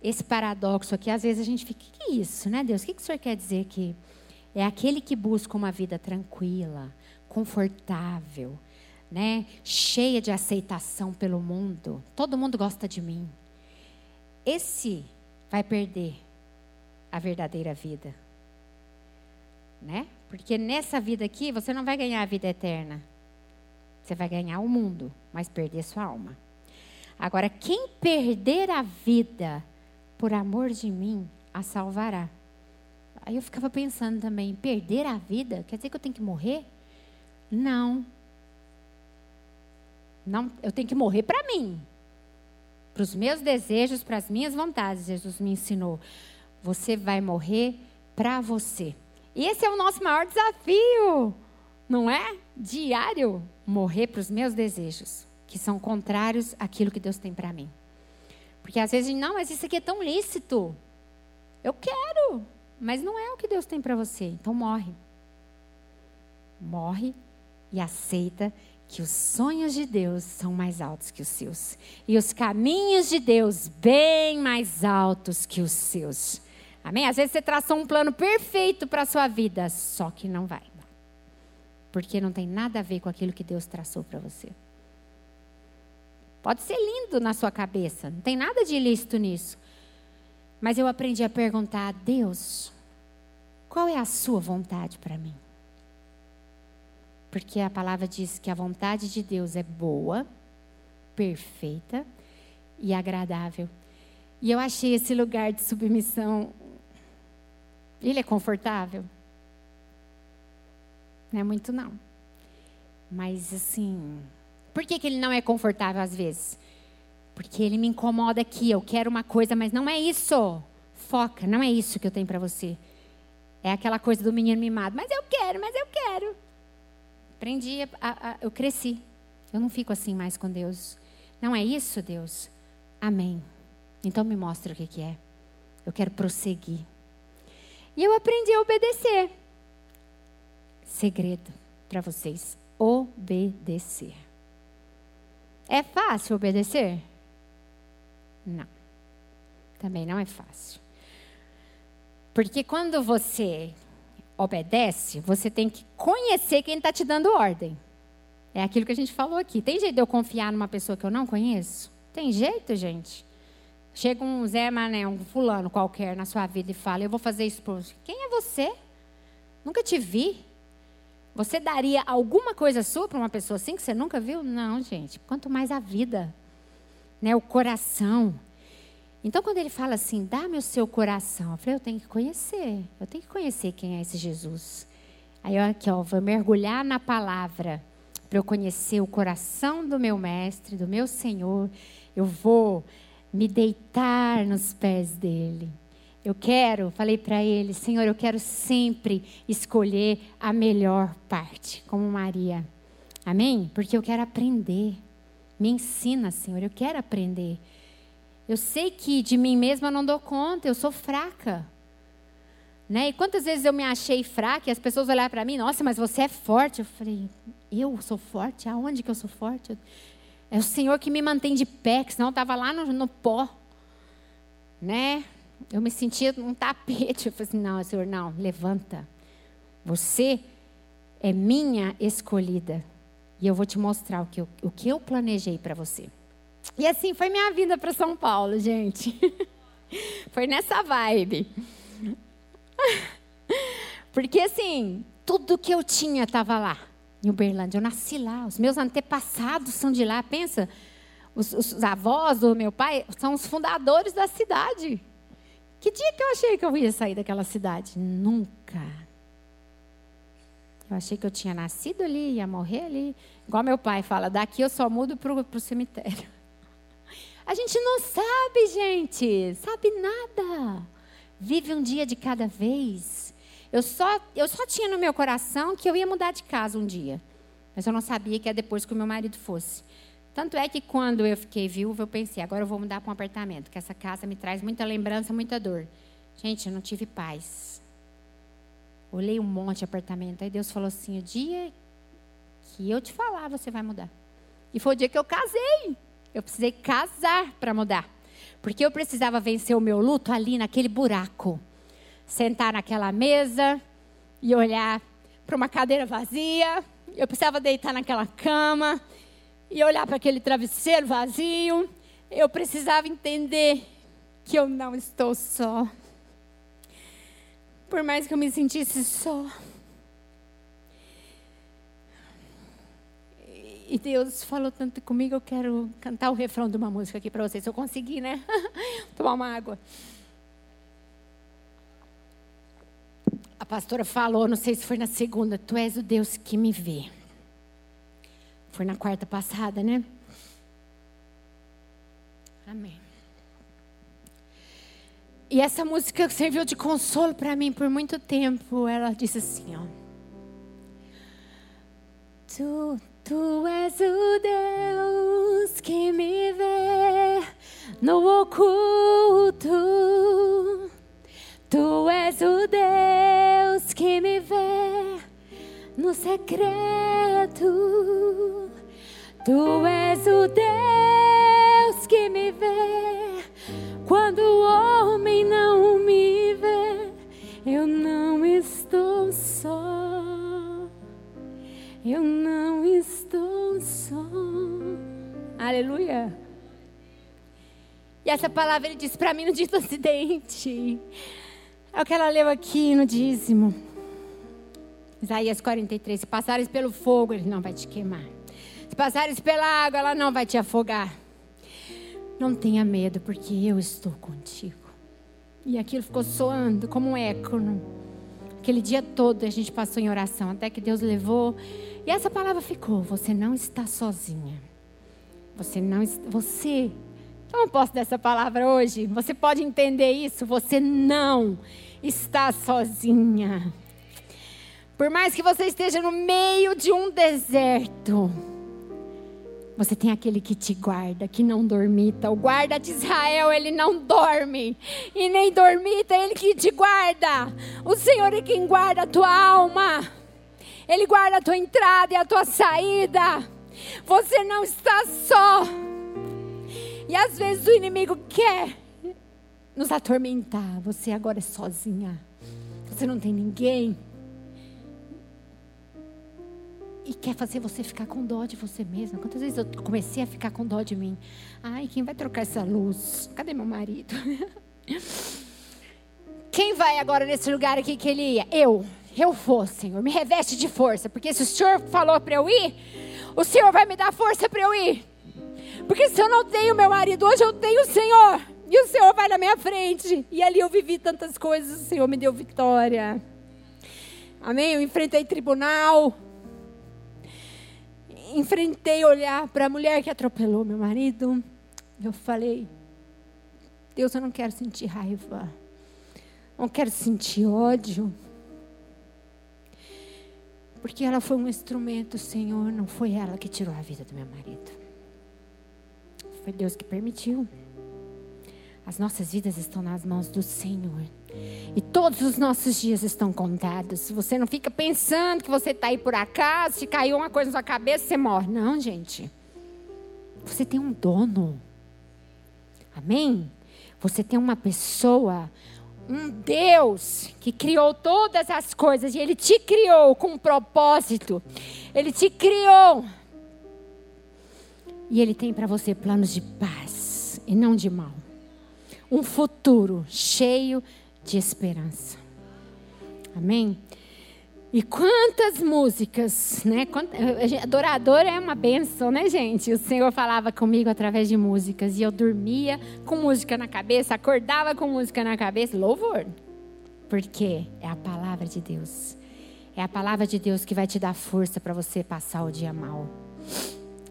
Esse paradoxo aqui, às vezes a gente fica, o que é isso, né, Deus? O que, que o senhor quer dizer aqui? É aquele que busca uma vida tranquila, confortável, né? cheia de aceitação pelo mundo. Todo mundo gosta de mim. Esse vai perder a verdadeira vida. Né? Porque nessa vida aqui você não vai ganhar a vida eterna. Você vai ganhar o mundo, mas perder sua alma. Agora, quem perder a vida por amor de mim, a salvará. Aí eu ficava pensando também, perder a vida? Quer dizer que eu tenho que morrer? Não. Não, eu tenho que morrer para mim. Para os meus desejos, para as minhas vontades, Jesus me ensinou. Você vai morrer para você. E esse é o nosso maior desafio, não é? Diário, morrer para os meus desejos, que são contrários àquilo que Deus tem para mim. Porque às vezes, não, mas isso aqui é tão lícito. Eu quero. Mas não é o que Deus tem para você. Então morre. Morre e aceita que os sonhos de Deus são mais altos que os seus. E os caminhos de Deus bem mais altos que os seus. Amém? Às vezes você traçou um plano perfeito para a sua vida, só que não vai. Porque não tem nada a ver com aquilo que Deus traçou para você. Pode ser lindo na sua cabeça, não tem nada de ilícito nisso. Mas eu aprendi a perguntar a Deus: qual é a sua vontade para mim? Porque a palavra diz que a vontade de Deus é boa, perfeita e agradável. E eu achei esse lugar de submissão. Ele é confortável? Não é muito, não. Mas, assim. Por que, que ele não é confortável às vezes? Porque ele me incomoda aqui, eu quero uma coisa, mas não é isso. Foca, não é isso que eu tenho para você. É aquela coisa do menino mimado, mas eu quero, mas eu quero. Aprendi, a, a, eu cresci. Eu não fico assim mais com Deus. Não é isso, Deus? Amém. Então me mostra o que, que é. Eu quero prosseguir. E eu aprendi a obedecer. Segredo. para vocês obedecer. É fácil obedecer? Não. Também não é fácil. Porque quando você obedece, você tem que conhecer quem está te dando ordem. É aquilo que a gente falou aqui. Tem jeito de eu confiar numa pessoa que eu não conheço? Tem jeito, gente? Chega um Zé Mané, um fulano qualquer na sua vida e fala: Eu vou fazer isso por. Quem é você? Nunca te vi. Você daria alguma coisa sua para uma pessoa assim que você nunca viu? Não, gente. Quanto mais a vida, né? O coração. Então, quando ele fala assim, dá-me o seu coração, eu falei, eu tenho que conhecer. Eu tenho que conhecer quem é esse Jesus. Aí, eu aqui, ó, vou mergulhar na palavra para eu conhecer o coração do meu mestre, do meu Senhor. Eu vou me deitar nos pés dele. Eu quero, falei para ele, Senhor, eu quero sempre escolher a melhor parte, como Maria. Amém? Porque eu quero aprender. Me ensina, Senhor, eu quero aprender. Eu sei que de mim mesma eu não dou conta, eu sou fraca. Né? E quantas vezes eu me achei fraca e as pessoas olharam para mim, nossa, mas você é forte. Eu falei, eu sou forte? Aonde que eu sou forte? É o Senhor que me mantém de pé, que senão eu estava lá no, no pó. Né? Eu me sentia num tapete. Eu falei assim: não, Senhor, não, levanta. Você é minha escolhida. E eu vou te mostrar o que eu, o que eu planejei para você. E assim foi minha vida para São Paulo, gente. foi nessa vibe. Porque assim, tudo que eu tinha estava lá, em Uberlândia. Eu nasci lá, os meus antepassados são de lá. Pensa, os, os avós do meu pai são os fundadores da cidade. Que dia que eu achei que eu ia sair daquela cidade? Nunca. Eu achei que eu tinha nascido ali, ia morrer ali. Igual meu pai fala, daqui eu só mudo para o cemitério. A gente não sabe, gente. Sabe nada. Vive um dia de cada vez. Eu só, eu só tinha no meu coração que eu ia mudar de casa um dia. Mas eu não sabia que é depois que o meu marido fosse. Tanto é que quando eu fiquei viúva, eu pensei, agora eu vou mudar para um apartamento, que essa casa me traz muita lembrança, muita dor. Gente, eu não tive paz. Olhei um monte de apartamento. Aí Deus falou assim: o dia que eu te falar, você vai mudar. E foi o dia que eu casei. Eu precisei casar para mudar. Porque eu precisava vencer o meu luto ali naquele buraco. Sentar naquela mesa e olhar para uma cadeira vazia. Eu precisava deitar naquela cama e olhar para aquele travesseiro vazio. Eu precisava entender que eu não estou só. Por mais que eu me sentisse só. E Deus falou tanto comigo, eu quero cantar o refrão de uma música aqui para vocês. Se eu conseguir, né? Tomar uma água. A pastora falou, não sei se foi na segunda, tu és o Deus que me vê. Foi na quarta passada, né? Amém. E essa música serviu de consolo para mim por muito tempo. Ela disse assim, ó. Tu, tu és o Deus que me vê no oculto. Tu és o Deus que me vê no secreto. Tu és o Deus que me vê quando o homem não me vê. Eu não estou só. Eu não estou só. Aleluia. E essa palavra ele disse para mim no dia do acidente. É o que ela leu aqui no dízimo. Isaías 43. Se passares pelo fogo, ele não vai te queimar. Se passares pela água, ela não vai te afogar. Não tenha medo, porque eu estou contigo. E aquilo ficou soando como um eco. Aquele dia todo a gente passou em oração, até que Deus levou. E essa palavra ficou: você não está sozinha. Você não você Toma posse dessa palavra hoje. Você pode entender isso? Você não está sozinha. Por mais que você esteja no meio de um deserto, você tem aquele que te guarda, que não dormita. O guarda de Israel, ele não dorme. E nem dormita, ele que te guarda. O Senhor é quem guarda a tua alma. Ele guarda a tua entrada e a tua saída. Você não está só. E às vezes o inimigo quer nos atormentar. Você agora é sozinha. Você não tem ninguém. E quer fazer você ficar com dó de você mesma. Quantas vezes eu comecei a ficar com dó de mim? Ai, quem vai trocar essa luz? Cadê meu marido? Quem vai agora nesse lugar aqui que ele ia? Eu. Eu vou, Senhor. Me reveste de força. Porque se o Senhor falou para eu ir, o Senhor vai me dar força para eu ir. Porque se eu não tenho meu marido hoje, eu tenho o Senhor. E o Senhor vai na minha frente. E ali eu vivi tantas coisas, o Senhor me deu vitória. Amém? Eu enfrentei tribunal. Enfrentei olhar para a mulher que atropelou meu marido. Eu falei: Deus, eu não quero sentir raiva. Não quero sentir ódio. Porque ela foi um instrumento, Senhor. Não foi ela que tirou a vida do meu marido. Foi Deus que permitiu. As nossas vidas estão nas mãos do Senhor. E todos os nossos dias estão contados. Você não fica pensando que você está aí por acaso, se caiu uma coisa na sua cabeça, você morre. Não, gente. Você tem um dono. Amém? Você tem uma pessoa, um Deus que criou todas as coisas e Ele te criou com um propósito. Ele te criou. E Ele tem para você planos de paz e não de mal um futuro cheio de esperança. Amém? E quantas músicas, né? Adorador é uma benção, né, gente? O Senhor falava comigo através de músicas e eu dormia com música na cabeça, acordava com música na cabeça, louvor. Porque é a palavra de Deus. É a palavra de Deus que vai te dar força para você passar o dia mal.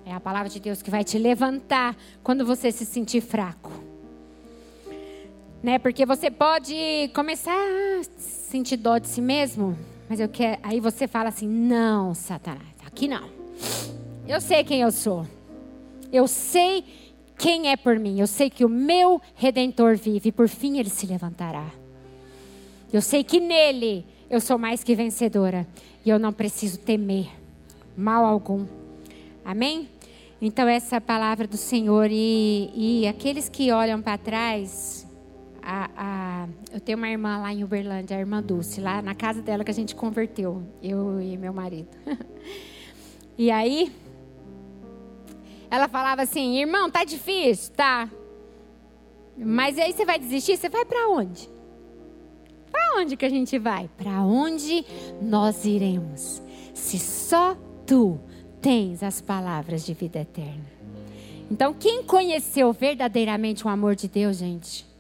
É a palavra de Deus que vai te levantar quando você se sentir fraco né? Porque você pode começar a sentir dó de si mesmo, mas eu quero, aí você fala assim: "Não, Satanás, aqui não. Eu sei quem eu sou. Eu sei quem é por mim. Eu sei que o meu redentor vive e por fim ele se levantará. Eu sei que nele eu sou mais que vencedora e eu não preciso temer mal algum. Amém? Então, essa é a palavra do Senhor. E, e aqueles que olham para trás, a, a, eu tenho uma irmã lá em Uberlândia, a irmã Dulce, lá na casa dela que a gente converteu, eu e meu marido. e aí, ela falava assim: irmão, tá difícil, tá? Mas aí você vai desistir? Você vai para onde? Para onde que a gente vai? Para onde nós iremos? Se só tu tens as palavras de vida eterna. Então, quem conheceu verdadeiramente o amor de Deus, gente?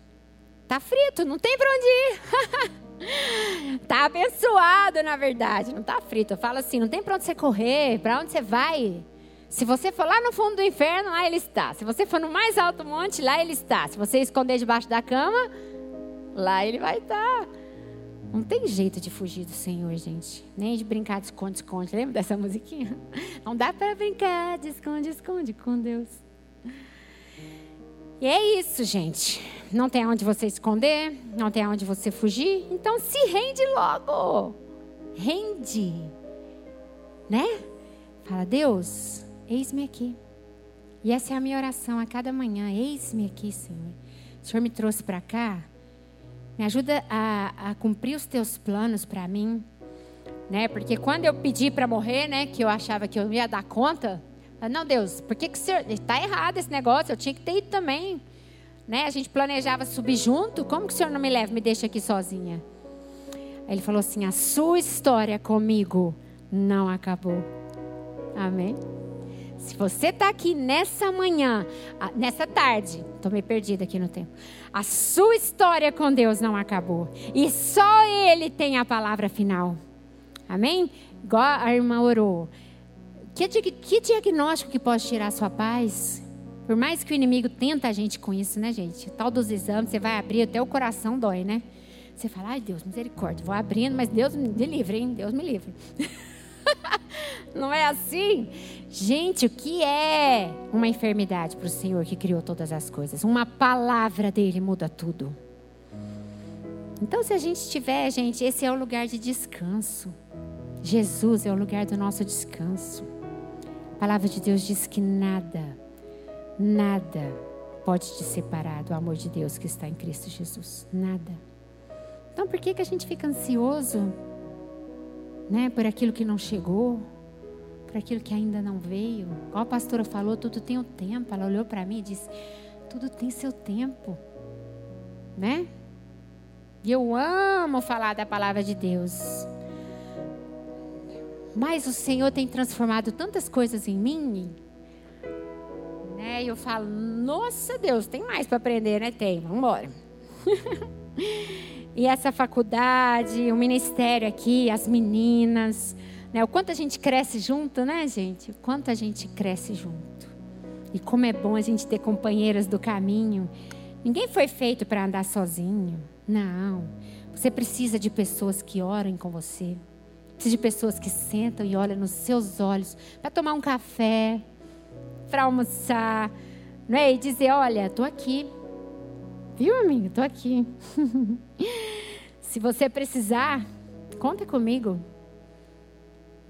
Tá frito, não tem para onde ir. tá abençoado, na verdade. Não tá frito. Eu falo assim, não tem para onde você correr, para onde você vai. Se você for lá no fundo do inferno, lá ele está. Se você for no mais alto monte, lá ele está. Se você esconder debaixo da cama, lá ele vai estar. Não tem jeito de fugir do Senhor, gente. Nem de brincar de esconde-esconde. Lembra dessa musiquinha? Não dá para brincar de esconde-esconde com Deus. E é isso, gente. Não tem aonde você esconder, não tem aonde você fugir. Então se rende logo. Rende. Né? Fala, Deus, eis-me aqui. E essa é a minha oração a cada manhã. Eis-me aqui, Senhor. O Senhor me trouxe para cá. Me ajuda a, a cumprir os teus planos para mim. Né? Porque quando eu pedi para morrer, né, que eu achava que eu ia dar conta, não, Deus, por que, que o senhor. Está errado esse negócio, eu tinha que ter ido também. Né? A gente planejava subir junto, como que o senhor não me leva, me deixa aqui sozinha? Aí ele falou assim: a sua história comigo não acabou. Amém? Se você está aqui nessa manhã, nessa tarde, estou meio perdida aqui no tempo. A sua história com Deus não acabou. E só Ele tem a palavra final. Amém? Igual a irmã orou. Que, que diagnóstico que pode tirar a sua paz? Por mais que o inimigo tenta a gente com isso, né, gente? O tal dos exames, você vai abrir, até o coração dói, né? Você fala, ai Deus, misericórdia, vou abrindo, mas Deus me livre, hein? Deus me livre. Não é assim? Gente, o que é uma enfermidade para o Senhor que criou todas as coisas? Uma palavra dele muda tudo. Então, se a gente tiver, gente, esse é o lugar de descanso. Jesus é o lugar do nosso descanso. A palavra de Deus diz que nada, nada pode te separar do amor de Deus que está em Cristo Jesus. Nada. Então por que, que a gente fica ansioso? Né, por aquilo que não chegou, por aquilo que ainda não veio. Igual a pastora falou, tudo tem o um tempo. Ela olhou para mim e disse: tudo tem seu tempo. Né? E eu amo falar da palavra de Deus. Mas o Senhor tem transformado tantas coisas em mim. Né? E eu falo, nossa Deus, tem mais para aprender, né? Tem, vamos embora. e essa faculdade, o ministério aqui, as meninas, né? O quanto a gente cresce junto, né, gente? O quanto a gente cresce junto. E como é bom a gente ter companheiras do caminho. Ninguém foi feito para andar sozinho. Não. Você precisa de pessoas que orem com você. De pessoas que sentam e olham nos seus olhos para tomar um café, para almoçar, não é? E dizer, olha, estou aqui. Viu, amigo? Estou aqui. Se você precisar, conta comigo.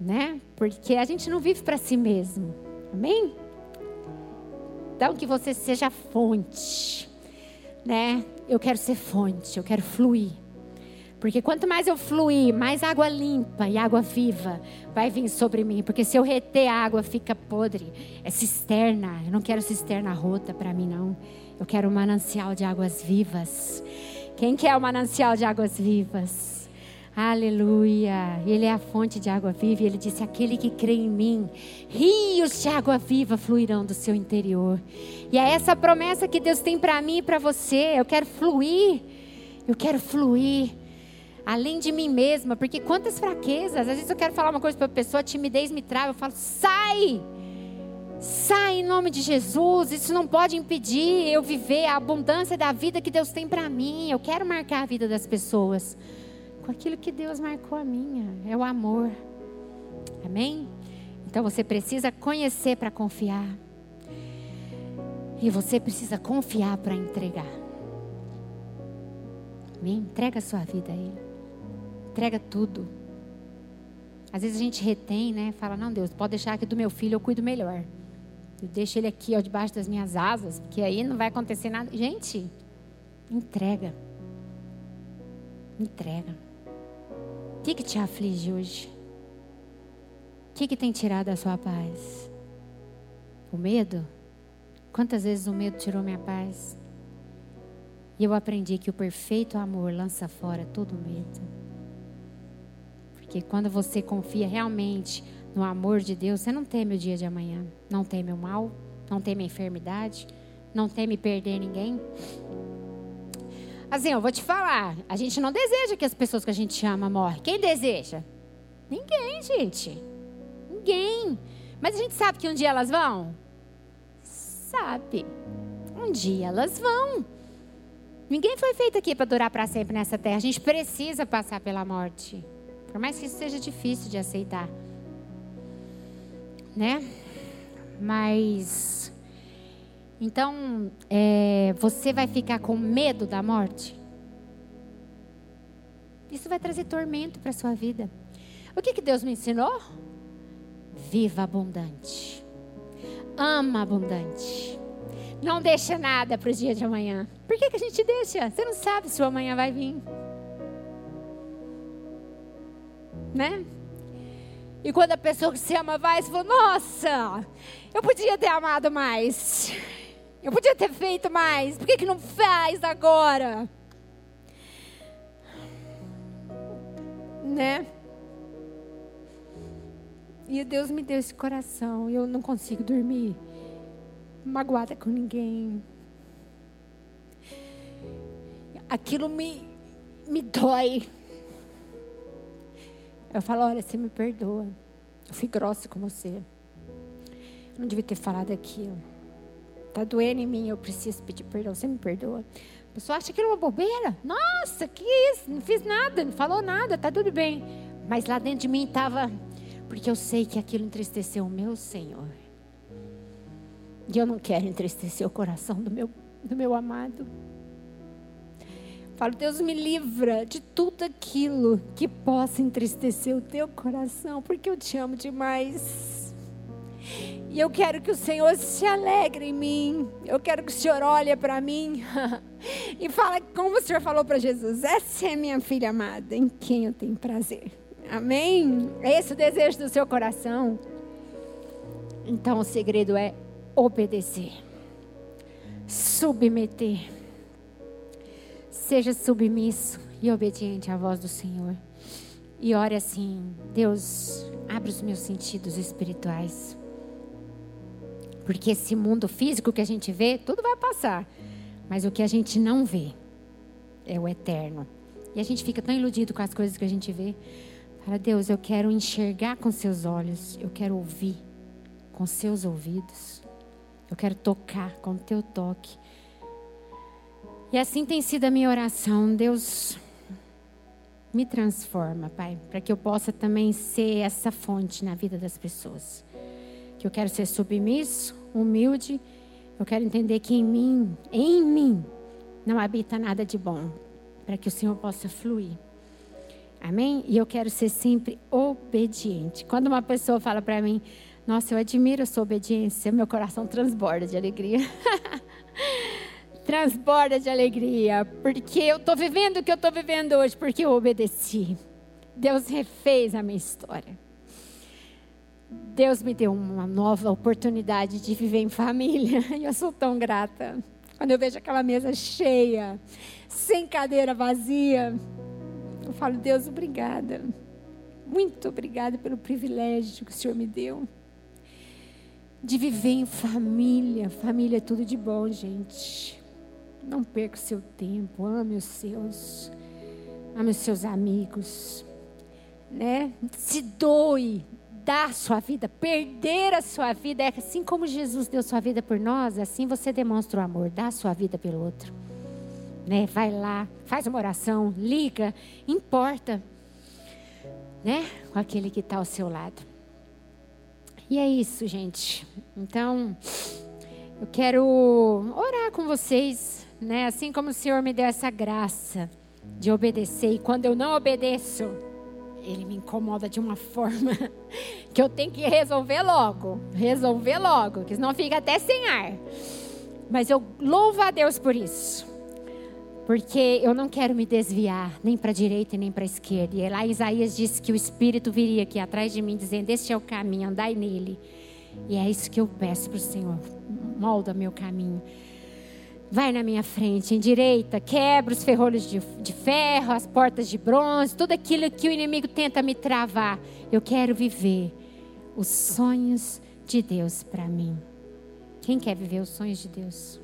Né? Porque a gente não vive para si mesmo. Amém? Então que você seja fonte, né? Eu quero ser fonte, eu quero fluir. Porque quanto mais eu fluir, mais água limpa e água viva vai vir sobre mim. Porque se eu reter água, fica podre. É cisterna. Eu não quero cisterna rota para mim, não. Eu quero um manancial de águas vivas. Quem quer o manancial de águas vivas? Aleluia. Ele é a fonte de água viva. E ele disse: Aquele que crê em mim, rios de água viva fluirão do seu interior. E é essa promessa que Deus tem para mim e para você. Eu quero fluir. Eu quero fluir além de mim mesma, porque quantas fraquezas, às vezes eu quero falar uma coisa para a pessoa, a timidez me trava, eu falo, sai! Sai em nome de Jesus, isso não pode impedir eu viver a abundância da vida que Deus tem para mim. Eu quero marcar a vida das pessoas com aquilo que Deus marcou a minha, é o amor. Amém? Então você precisa conhecer para confiar. E você precisa confiar para entregar. Amém? Entrega a sua vida a Ele. Entrega tudo. Às vezes a gente retém, né? Fala, não, Deus, pode deixar aqui do meu filho, eu cuido melhor. Eu deixo ele aqui, ó, debaixo das minhas asas, porque aí não vai acontecer nada. Gente, entrega. Entrega. O que, que te aflige hoje? O que, que tem tirado a sua paz? O medo? Quantas vezes o medo tirou minha paz? E eu aprendi que o perfeito amor lança fora todo medo. Porque quando você confia realmente no amor de Deus, você não teme o dia de amanhã, não teme o mal, não teme a enfermidade, não teme perder ninguém. Assim, eu vou te falar, a gente não deseja que as pessoas que a gente ama morrem. Quem deseja? Ninguém, gente. Ninguém. Mas a gente sabe que um dia elas vão? Sabe. Um dia elas vão. Ninguém foi feito aqui para durar para sempre nessa terra. A gente precisa passar pela morte. Por mais que isso seja difícil de aceitar. Né? Mas. Então, é, você vai ficar com medo da morte? Isso vai trazer tormento para a sua vida. O que, que Deus me ensinou? Viva abundante. Ama abundante. Não deixa nada para o dia de amanhã. Por que, que a gente deixa? Você não sabe se o amanhã vai vir. Né? E quando a pessoa que se ama vai, você fala, nossa, eu podia ter amado mais. Eu podia ter feito mais. Por que, que não faz agora? Né? E Deus me deu esse coração. E eu não consigo dormir magoada com ninguém. Aquilo me, me dói. Eu falo, olha, você me perdoa. Eu fui grossa com você. Eu não devia ter falado aquilo. Tá doendo em mim, eu preciso pedir perdão. Você me perdoa? A pessoa acha que uma bobeira. Nossa, que isso? Não fiz nada, não falou nada, tá tudo bem. Mas lá dentro de mim estava, porque eu sei que aquilo entristeceu o meu Senhor. E eu não quero entristecer o coração do meu, do meu amado. Falo, Deus me livra de tudo aquilo que possa entristecer o teu coração, porque eu te amo demais. E eu quero que o Senhor se alegre em mim. Eu quero que o Senhor olhe para mim e fala como o Senhor falou para Jesus: essa é minha filha amada, em quem eu tenho prazer. Amém? É esse o desejo do seu coração? Então o segredo é obedecer, submeter. Seja submisso e obediente à voz do Senhor. E ore assim: Deus, abre os meus sentidos espirituais. Porque esse mundo físico que a gente vê, tudo vai passar. Mas o que a gente não vê é o eterno. E a gente fica tão iludido com as coisas que a gente vê. Fala, Deus, eu quero enxergar com seus olhos, eu quero ouvir com seus ouvidos, eu quero tocar com teu toque. E assim tem sido a minha oração, Deus, me transforma, Pai, para que eu possa também ser essa fonte na vida das pessoas. Que eu quero ser submisso, humilde, eu quero entender que em mim, em mim, não habita nada de bom, para que o Senhor possa fluir. Amém? E eu quero ser sempre obediente. Quando uma pessoa fala para mim, nossa, eu admiro a sua obediência, meu coração transborda de alegria. transborda de alegria, porque eu estou vivendo o que eu estou vivendo hoje, porque eu obedeci. Deus refez a minha história. Deus me deu uma nova oportunidade de viver em família e eu sou tão grata. Quando eu vejo aquela mesa cheia, sem cadeira vazia, eu falo, Deus, obrigada. Muito obrigada pelo privilégio que o Senhor me deu de viver em família. Família é tudo de bom, gente. Não perca o seu tempo, ame os seus, ame os seus amigos, né? Se doe, dá a sua vida, perder a sua vida, é assim como Jesus deu sua vida por nós, assim você demonstra o amor, dá a sua vida pelo outro né? Vai lá, faz uma oração, liga, importa, né? Com aquele que está ao seu lado. E é isso, gente. Então, eu quero orar com vocês, né? Assim como o Senhor me deu essa graça de obedecer e quando eu não obedeço, ele me incomoda de uma forma que eu tenho que resolver logo, resolver logo, que senão fica até sem ar. Mas eu louvo a Deus por isso. Porque eu não quero me desviar nem para a direita nem para a esquerda. E lá Isaías disse que o Espírito viria aqui atrás de mim, dizendo: Este é o caminho, andai nele. E é isso que eu peço para o Senhor: molda meu caminho. Vai na minha frente, em direita, quebra os ferrolhos de, de ferro, as portas de bronze, tudo aquilo que o inimigo tenta me travar. Eu quero viver os sonhos de Deus para mim. Quem quer viver os sonhos de Deus?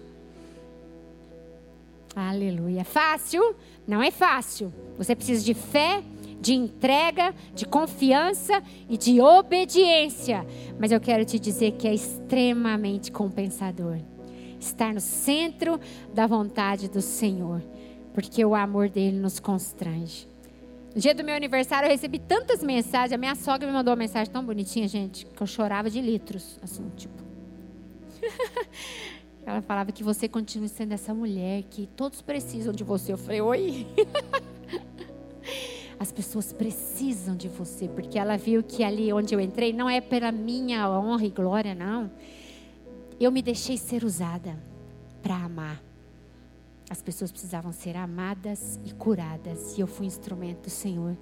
Aleluia. Fácil? Não é fácil. Você precisa de fé, de entrega, de confiança e de obediência. Mas eu quero te dizer que é extremamente compensador estar no centro da vontade do Senhor, porque o amor dele nos constrange. No dia do meu aniversário eu recebi tantas mensagens. A minha sogra me mandou uma mensagem tão bonitinha, gente, que eu chorava de litros, assim, tipo. Ela falava que você continue sendo essa mulher, que todos precisam de você. Eu falei, oi. As pessoas precisam de você, porque ela viu que ali onde eu entrei não é pela minha honra e glória, não. Eu me deixei ser usada para amar. As pessoas precisavam ser amadas e curadas, e eu fui instrumento do Senhor.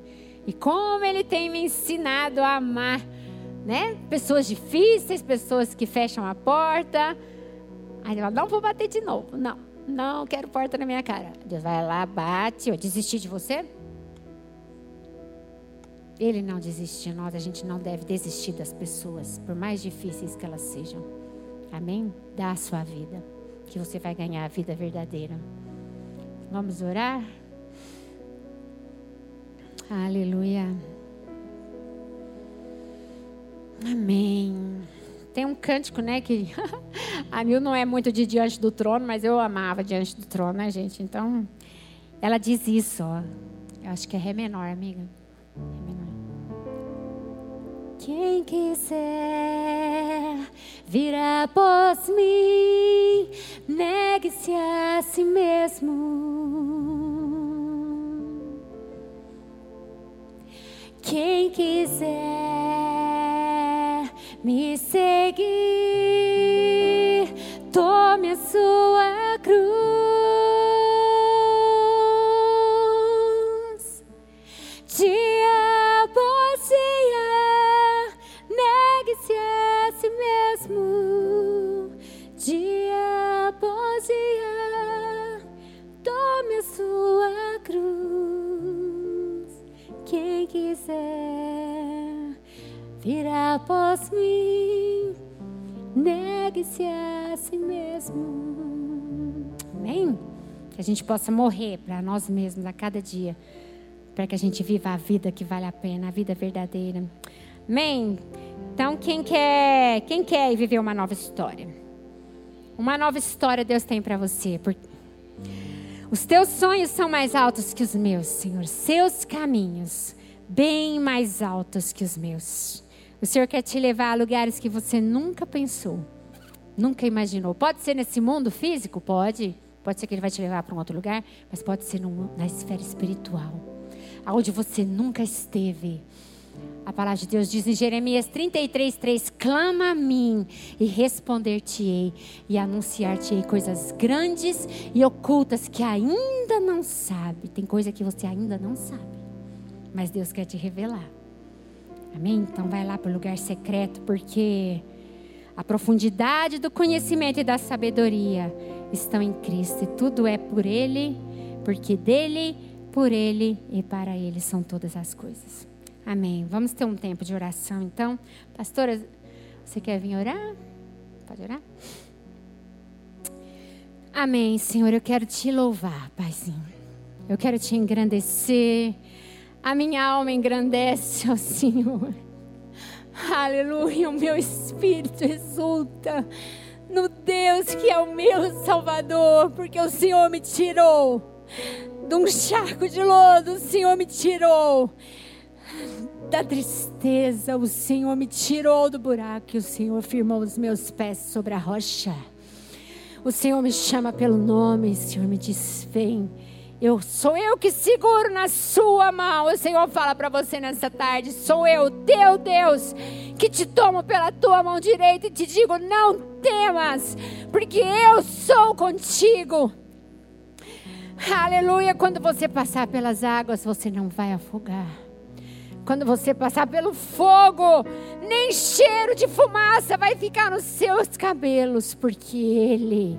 E como Ele tem me ensinado a amar, né? Pessoas difíceis, pessoas que fecham a porta Aí ela, não vou bater de novo. Não, não quero porta na minha cara. Deus vai lá, bate. Eu desisti de você? Ele não desiste de nós. A gente não deve desistir das pessoas, por mais difíceis que elas sejam. Amém? Dá a sua vida, que você vai ganhar a vida verdadeira. Vamos orar? Aleluia. Amém. Tem um cântico, né, que a Nil não é muito de diante do trono, mas eu amava diante do trono, né, gente? Então, ela diz isso, ó. Eu acho que é Ré menor, amiga. Ré menor. Quem quiser virá após mim, negue-se a si mesmo. Quem quiser me seguir, tome a sua quiser vir após mim, negue-se a si mesmo. Amém? Que a gente possa morrer para nós mesmos a cada dia, para que a gente viva a vida que vale a pena, a vida verdadeira. Amém? Então, quem quer, quem quer viver uma nova história? Uma nova história Deus tem para você. Porque os teus sonhos são mais altos que os meus, Senhor. Seus caminhos, bem mais altos que os meus. O Senhor quer te levar a lugares que você nunca pensou, nunca imaginou. Pode ser nesse mundo físico? Pode. Pode ser que Ele vai te levar para um outro lugar, mas pode ser na esfera espiritual, aonde você nunca esteve. A palavra de Deus diz em Jeremias 33, 3: Clama a mim e responder-te-ei, e anunciar-te-ei coisas grandes e ocultas que ainda não sabe. Tem coisa que você ainda não sabe, mas Deus quer te revelar. Amém? Então vai lá para o lugar secreto, porque a profundidade do conhecimento e da sabedoria estão em Cristo, e tudo é por Ele, porque dele, por Ele e para Ele são todas as coisas. Amém. Vamos ter um tempo de oração, então. Pastora, você quer vir orar? Pode orar? Amém, Senhor. Eu quero te louvar, Paizinho. Eu quero te engrandecer. A minha alma engrandece ao Senhor. Aleluia. O meu espírito exulta no Deus que é o meu Salvador, porque o Senhor me tirou de um charco de lodo, o Senhor me tirou da tristeza, o Senhor me tirou do buraco e o Senhor firmou os meus pés sobre a rocha. O Senhor me chama pelo nome, o Senhor me diz: vem. Eu sou eu que seguro na sua mão. O Senhor fala para você nessa tarde: sou eu, teu Deus, que te tomo pela tua mão direita e te digo: não temas, porque eu sou contigo. Aleluia. Quando você passar pelas águas, você não vai afogar. Quando você passar pelo fogo, nem cheiro de fumaça vai ficar nos seus cabelos, porque Ele,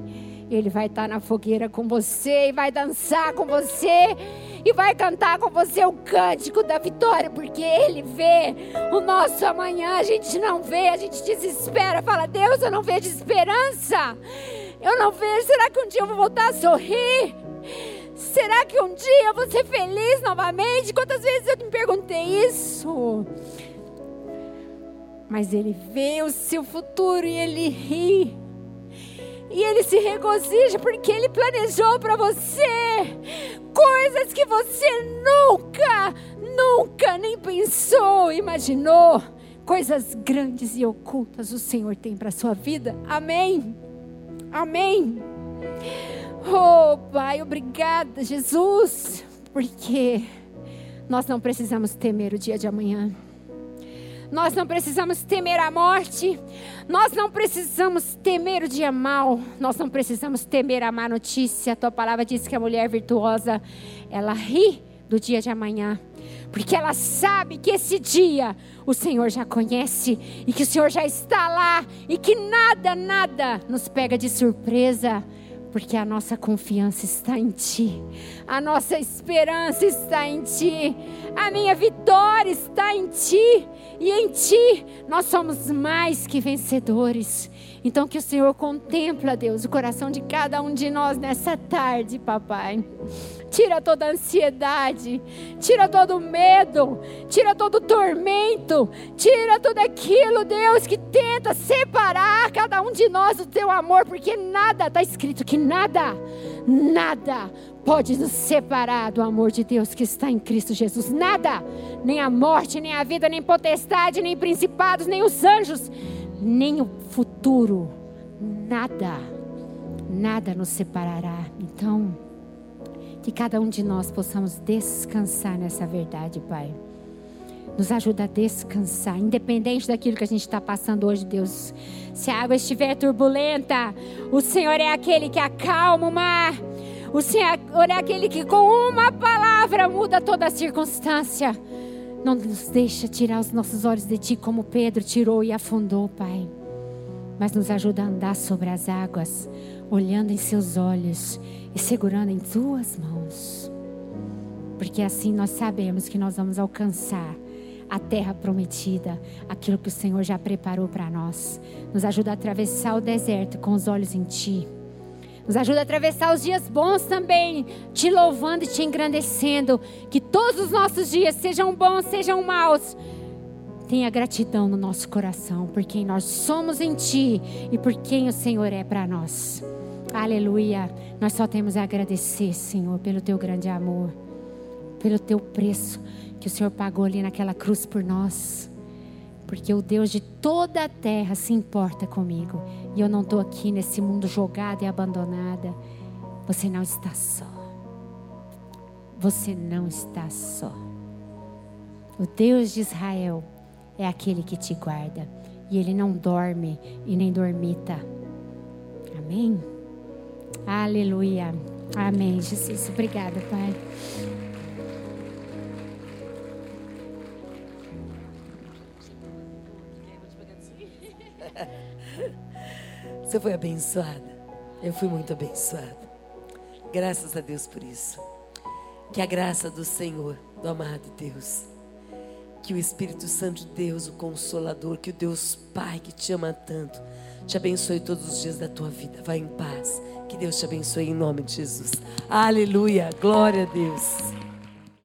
Ele vai estar na fogueira com você e vai dançar com você e vai cantar com você o cântico da vitória, porque Ele vê o nosso amanhã. A gente não vê, a gente desespera, fala: Deus, eu não vejo esperança. Eu não vejo. Será que um dia eu vou voltar a sorrir? Será que um dia eu vou ser feliz novamente? Quantas vezes eu me perguntei isso? Mas ele vê o seu futuro e ele ri. E ele se regozija porque ele planejou para você coisas que você nunca, nunca nem pensou, imaginou. Coisas grandes e ocultas o Senhor tem para sua vida. Amém. Amém. Oh, Pai, obrigada, Jesus, porque nós não precisamos temer o dia de amanhã. Nós não precisamos temer a morte. Nós não precisamos temer o dia mal. Nós não precisamos temer a má notícia. A tua palavra diz que a mulher virtuosa, ela ri do dia de amanhã. Porque ela sabe que esse dia o Senhor já conhece e que o Senhor já está lá e que nada, nada nos pega de surpresa porque a nossa confiança está em Ti, a nossa esperança está em Ti, a minha vitória está em Ti, e em Ti nós somos mais que vencedores. Então que o Senhor contempla, Deus, o coração de cada um de nós nessa tarde, papai. Tira toda a ansiedade, tira todo o medo, tira todo o tormento, tira tudo aquilo, Deus, que tenta separar cada um de nós do teu amor, porque nada está escrito que nada, nada pode nos separar do amor de Deus que está em Cristo Jesus. Nada, nem a morte, nem a vida, nem potestade, nem principados, nem os anjos nem o futuro, nada, nada nos separará. Então, que cada um de nós possamos descansar nessa verdade, Pai. Nos ajuda a descansar, independente daquilo que a gente está passando hoje, Deus. Se a água estiver turbulenta, o Senhor é aquele que acalma o mar. O Senhor é aquele que, com uma palavra, muda toda a circunstância. Não nos deixa tirar os nossos olhos de Ti, como Pedro tirou e afundou, Pai. Mas nos ajuda a andar sobre as águas, olhando em Seus olhos e segurando em Tuas mãos. Porque assim nós sabemos que nós vamos alcançar a terra prometida, aquilo que o Senhor já preparou para nós. Nos ajuda a atravessar o deserto com os olhos em Ti. Nos ajuda a atravessar os dias bons também, te louvando e te engrandecendo. Que todos os nossos dias, sejam bons, sejam maus, tenha gratidão no nosso coração por quem nós somos em Ti e por quem o Senhor é para nós. Aleluia. Nós só temos a agradecer, Senhor, pelo Teu grande amor, pelo Teu preço que o Senhor pagou ali naquela cruz por nós. Porque o Deus de toda a terra se importa comigo. E eu não estou aqui nesse mundo jogada e abandonada. Você não está só. Você não está só. O Deus de Israel é aquele que te guarda. E ele não dorme e nem dormita. Amém? Aleluia. Amém, Jesus. Obrigada, Pai. Você foi abençoada? Eu fui muito abençoada. Graças a Deus por isso. Que a graça do Senhor, do amado Deus, que o Espírito Santo de Deus, o Consolador, que o Deus Pai que te ama tanto, te abençoe todos os dias da tua vida. Vai em paz. Que Deus te abençoe em nome de Jesus. Aleluia. Glória a Deus.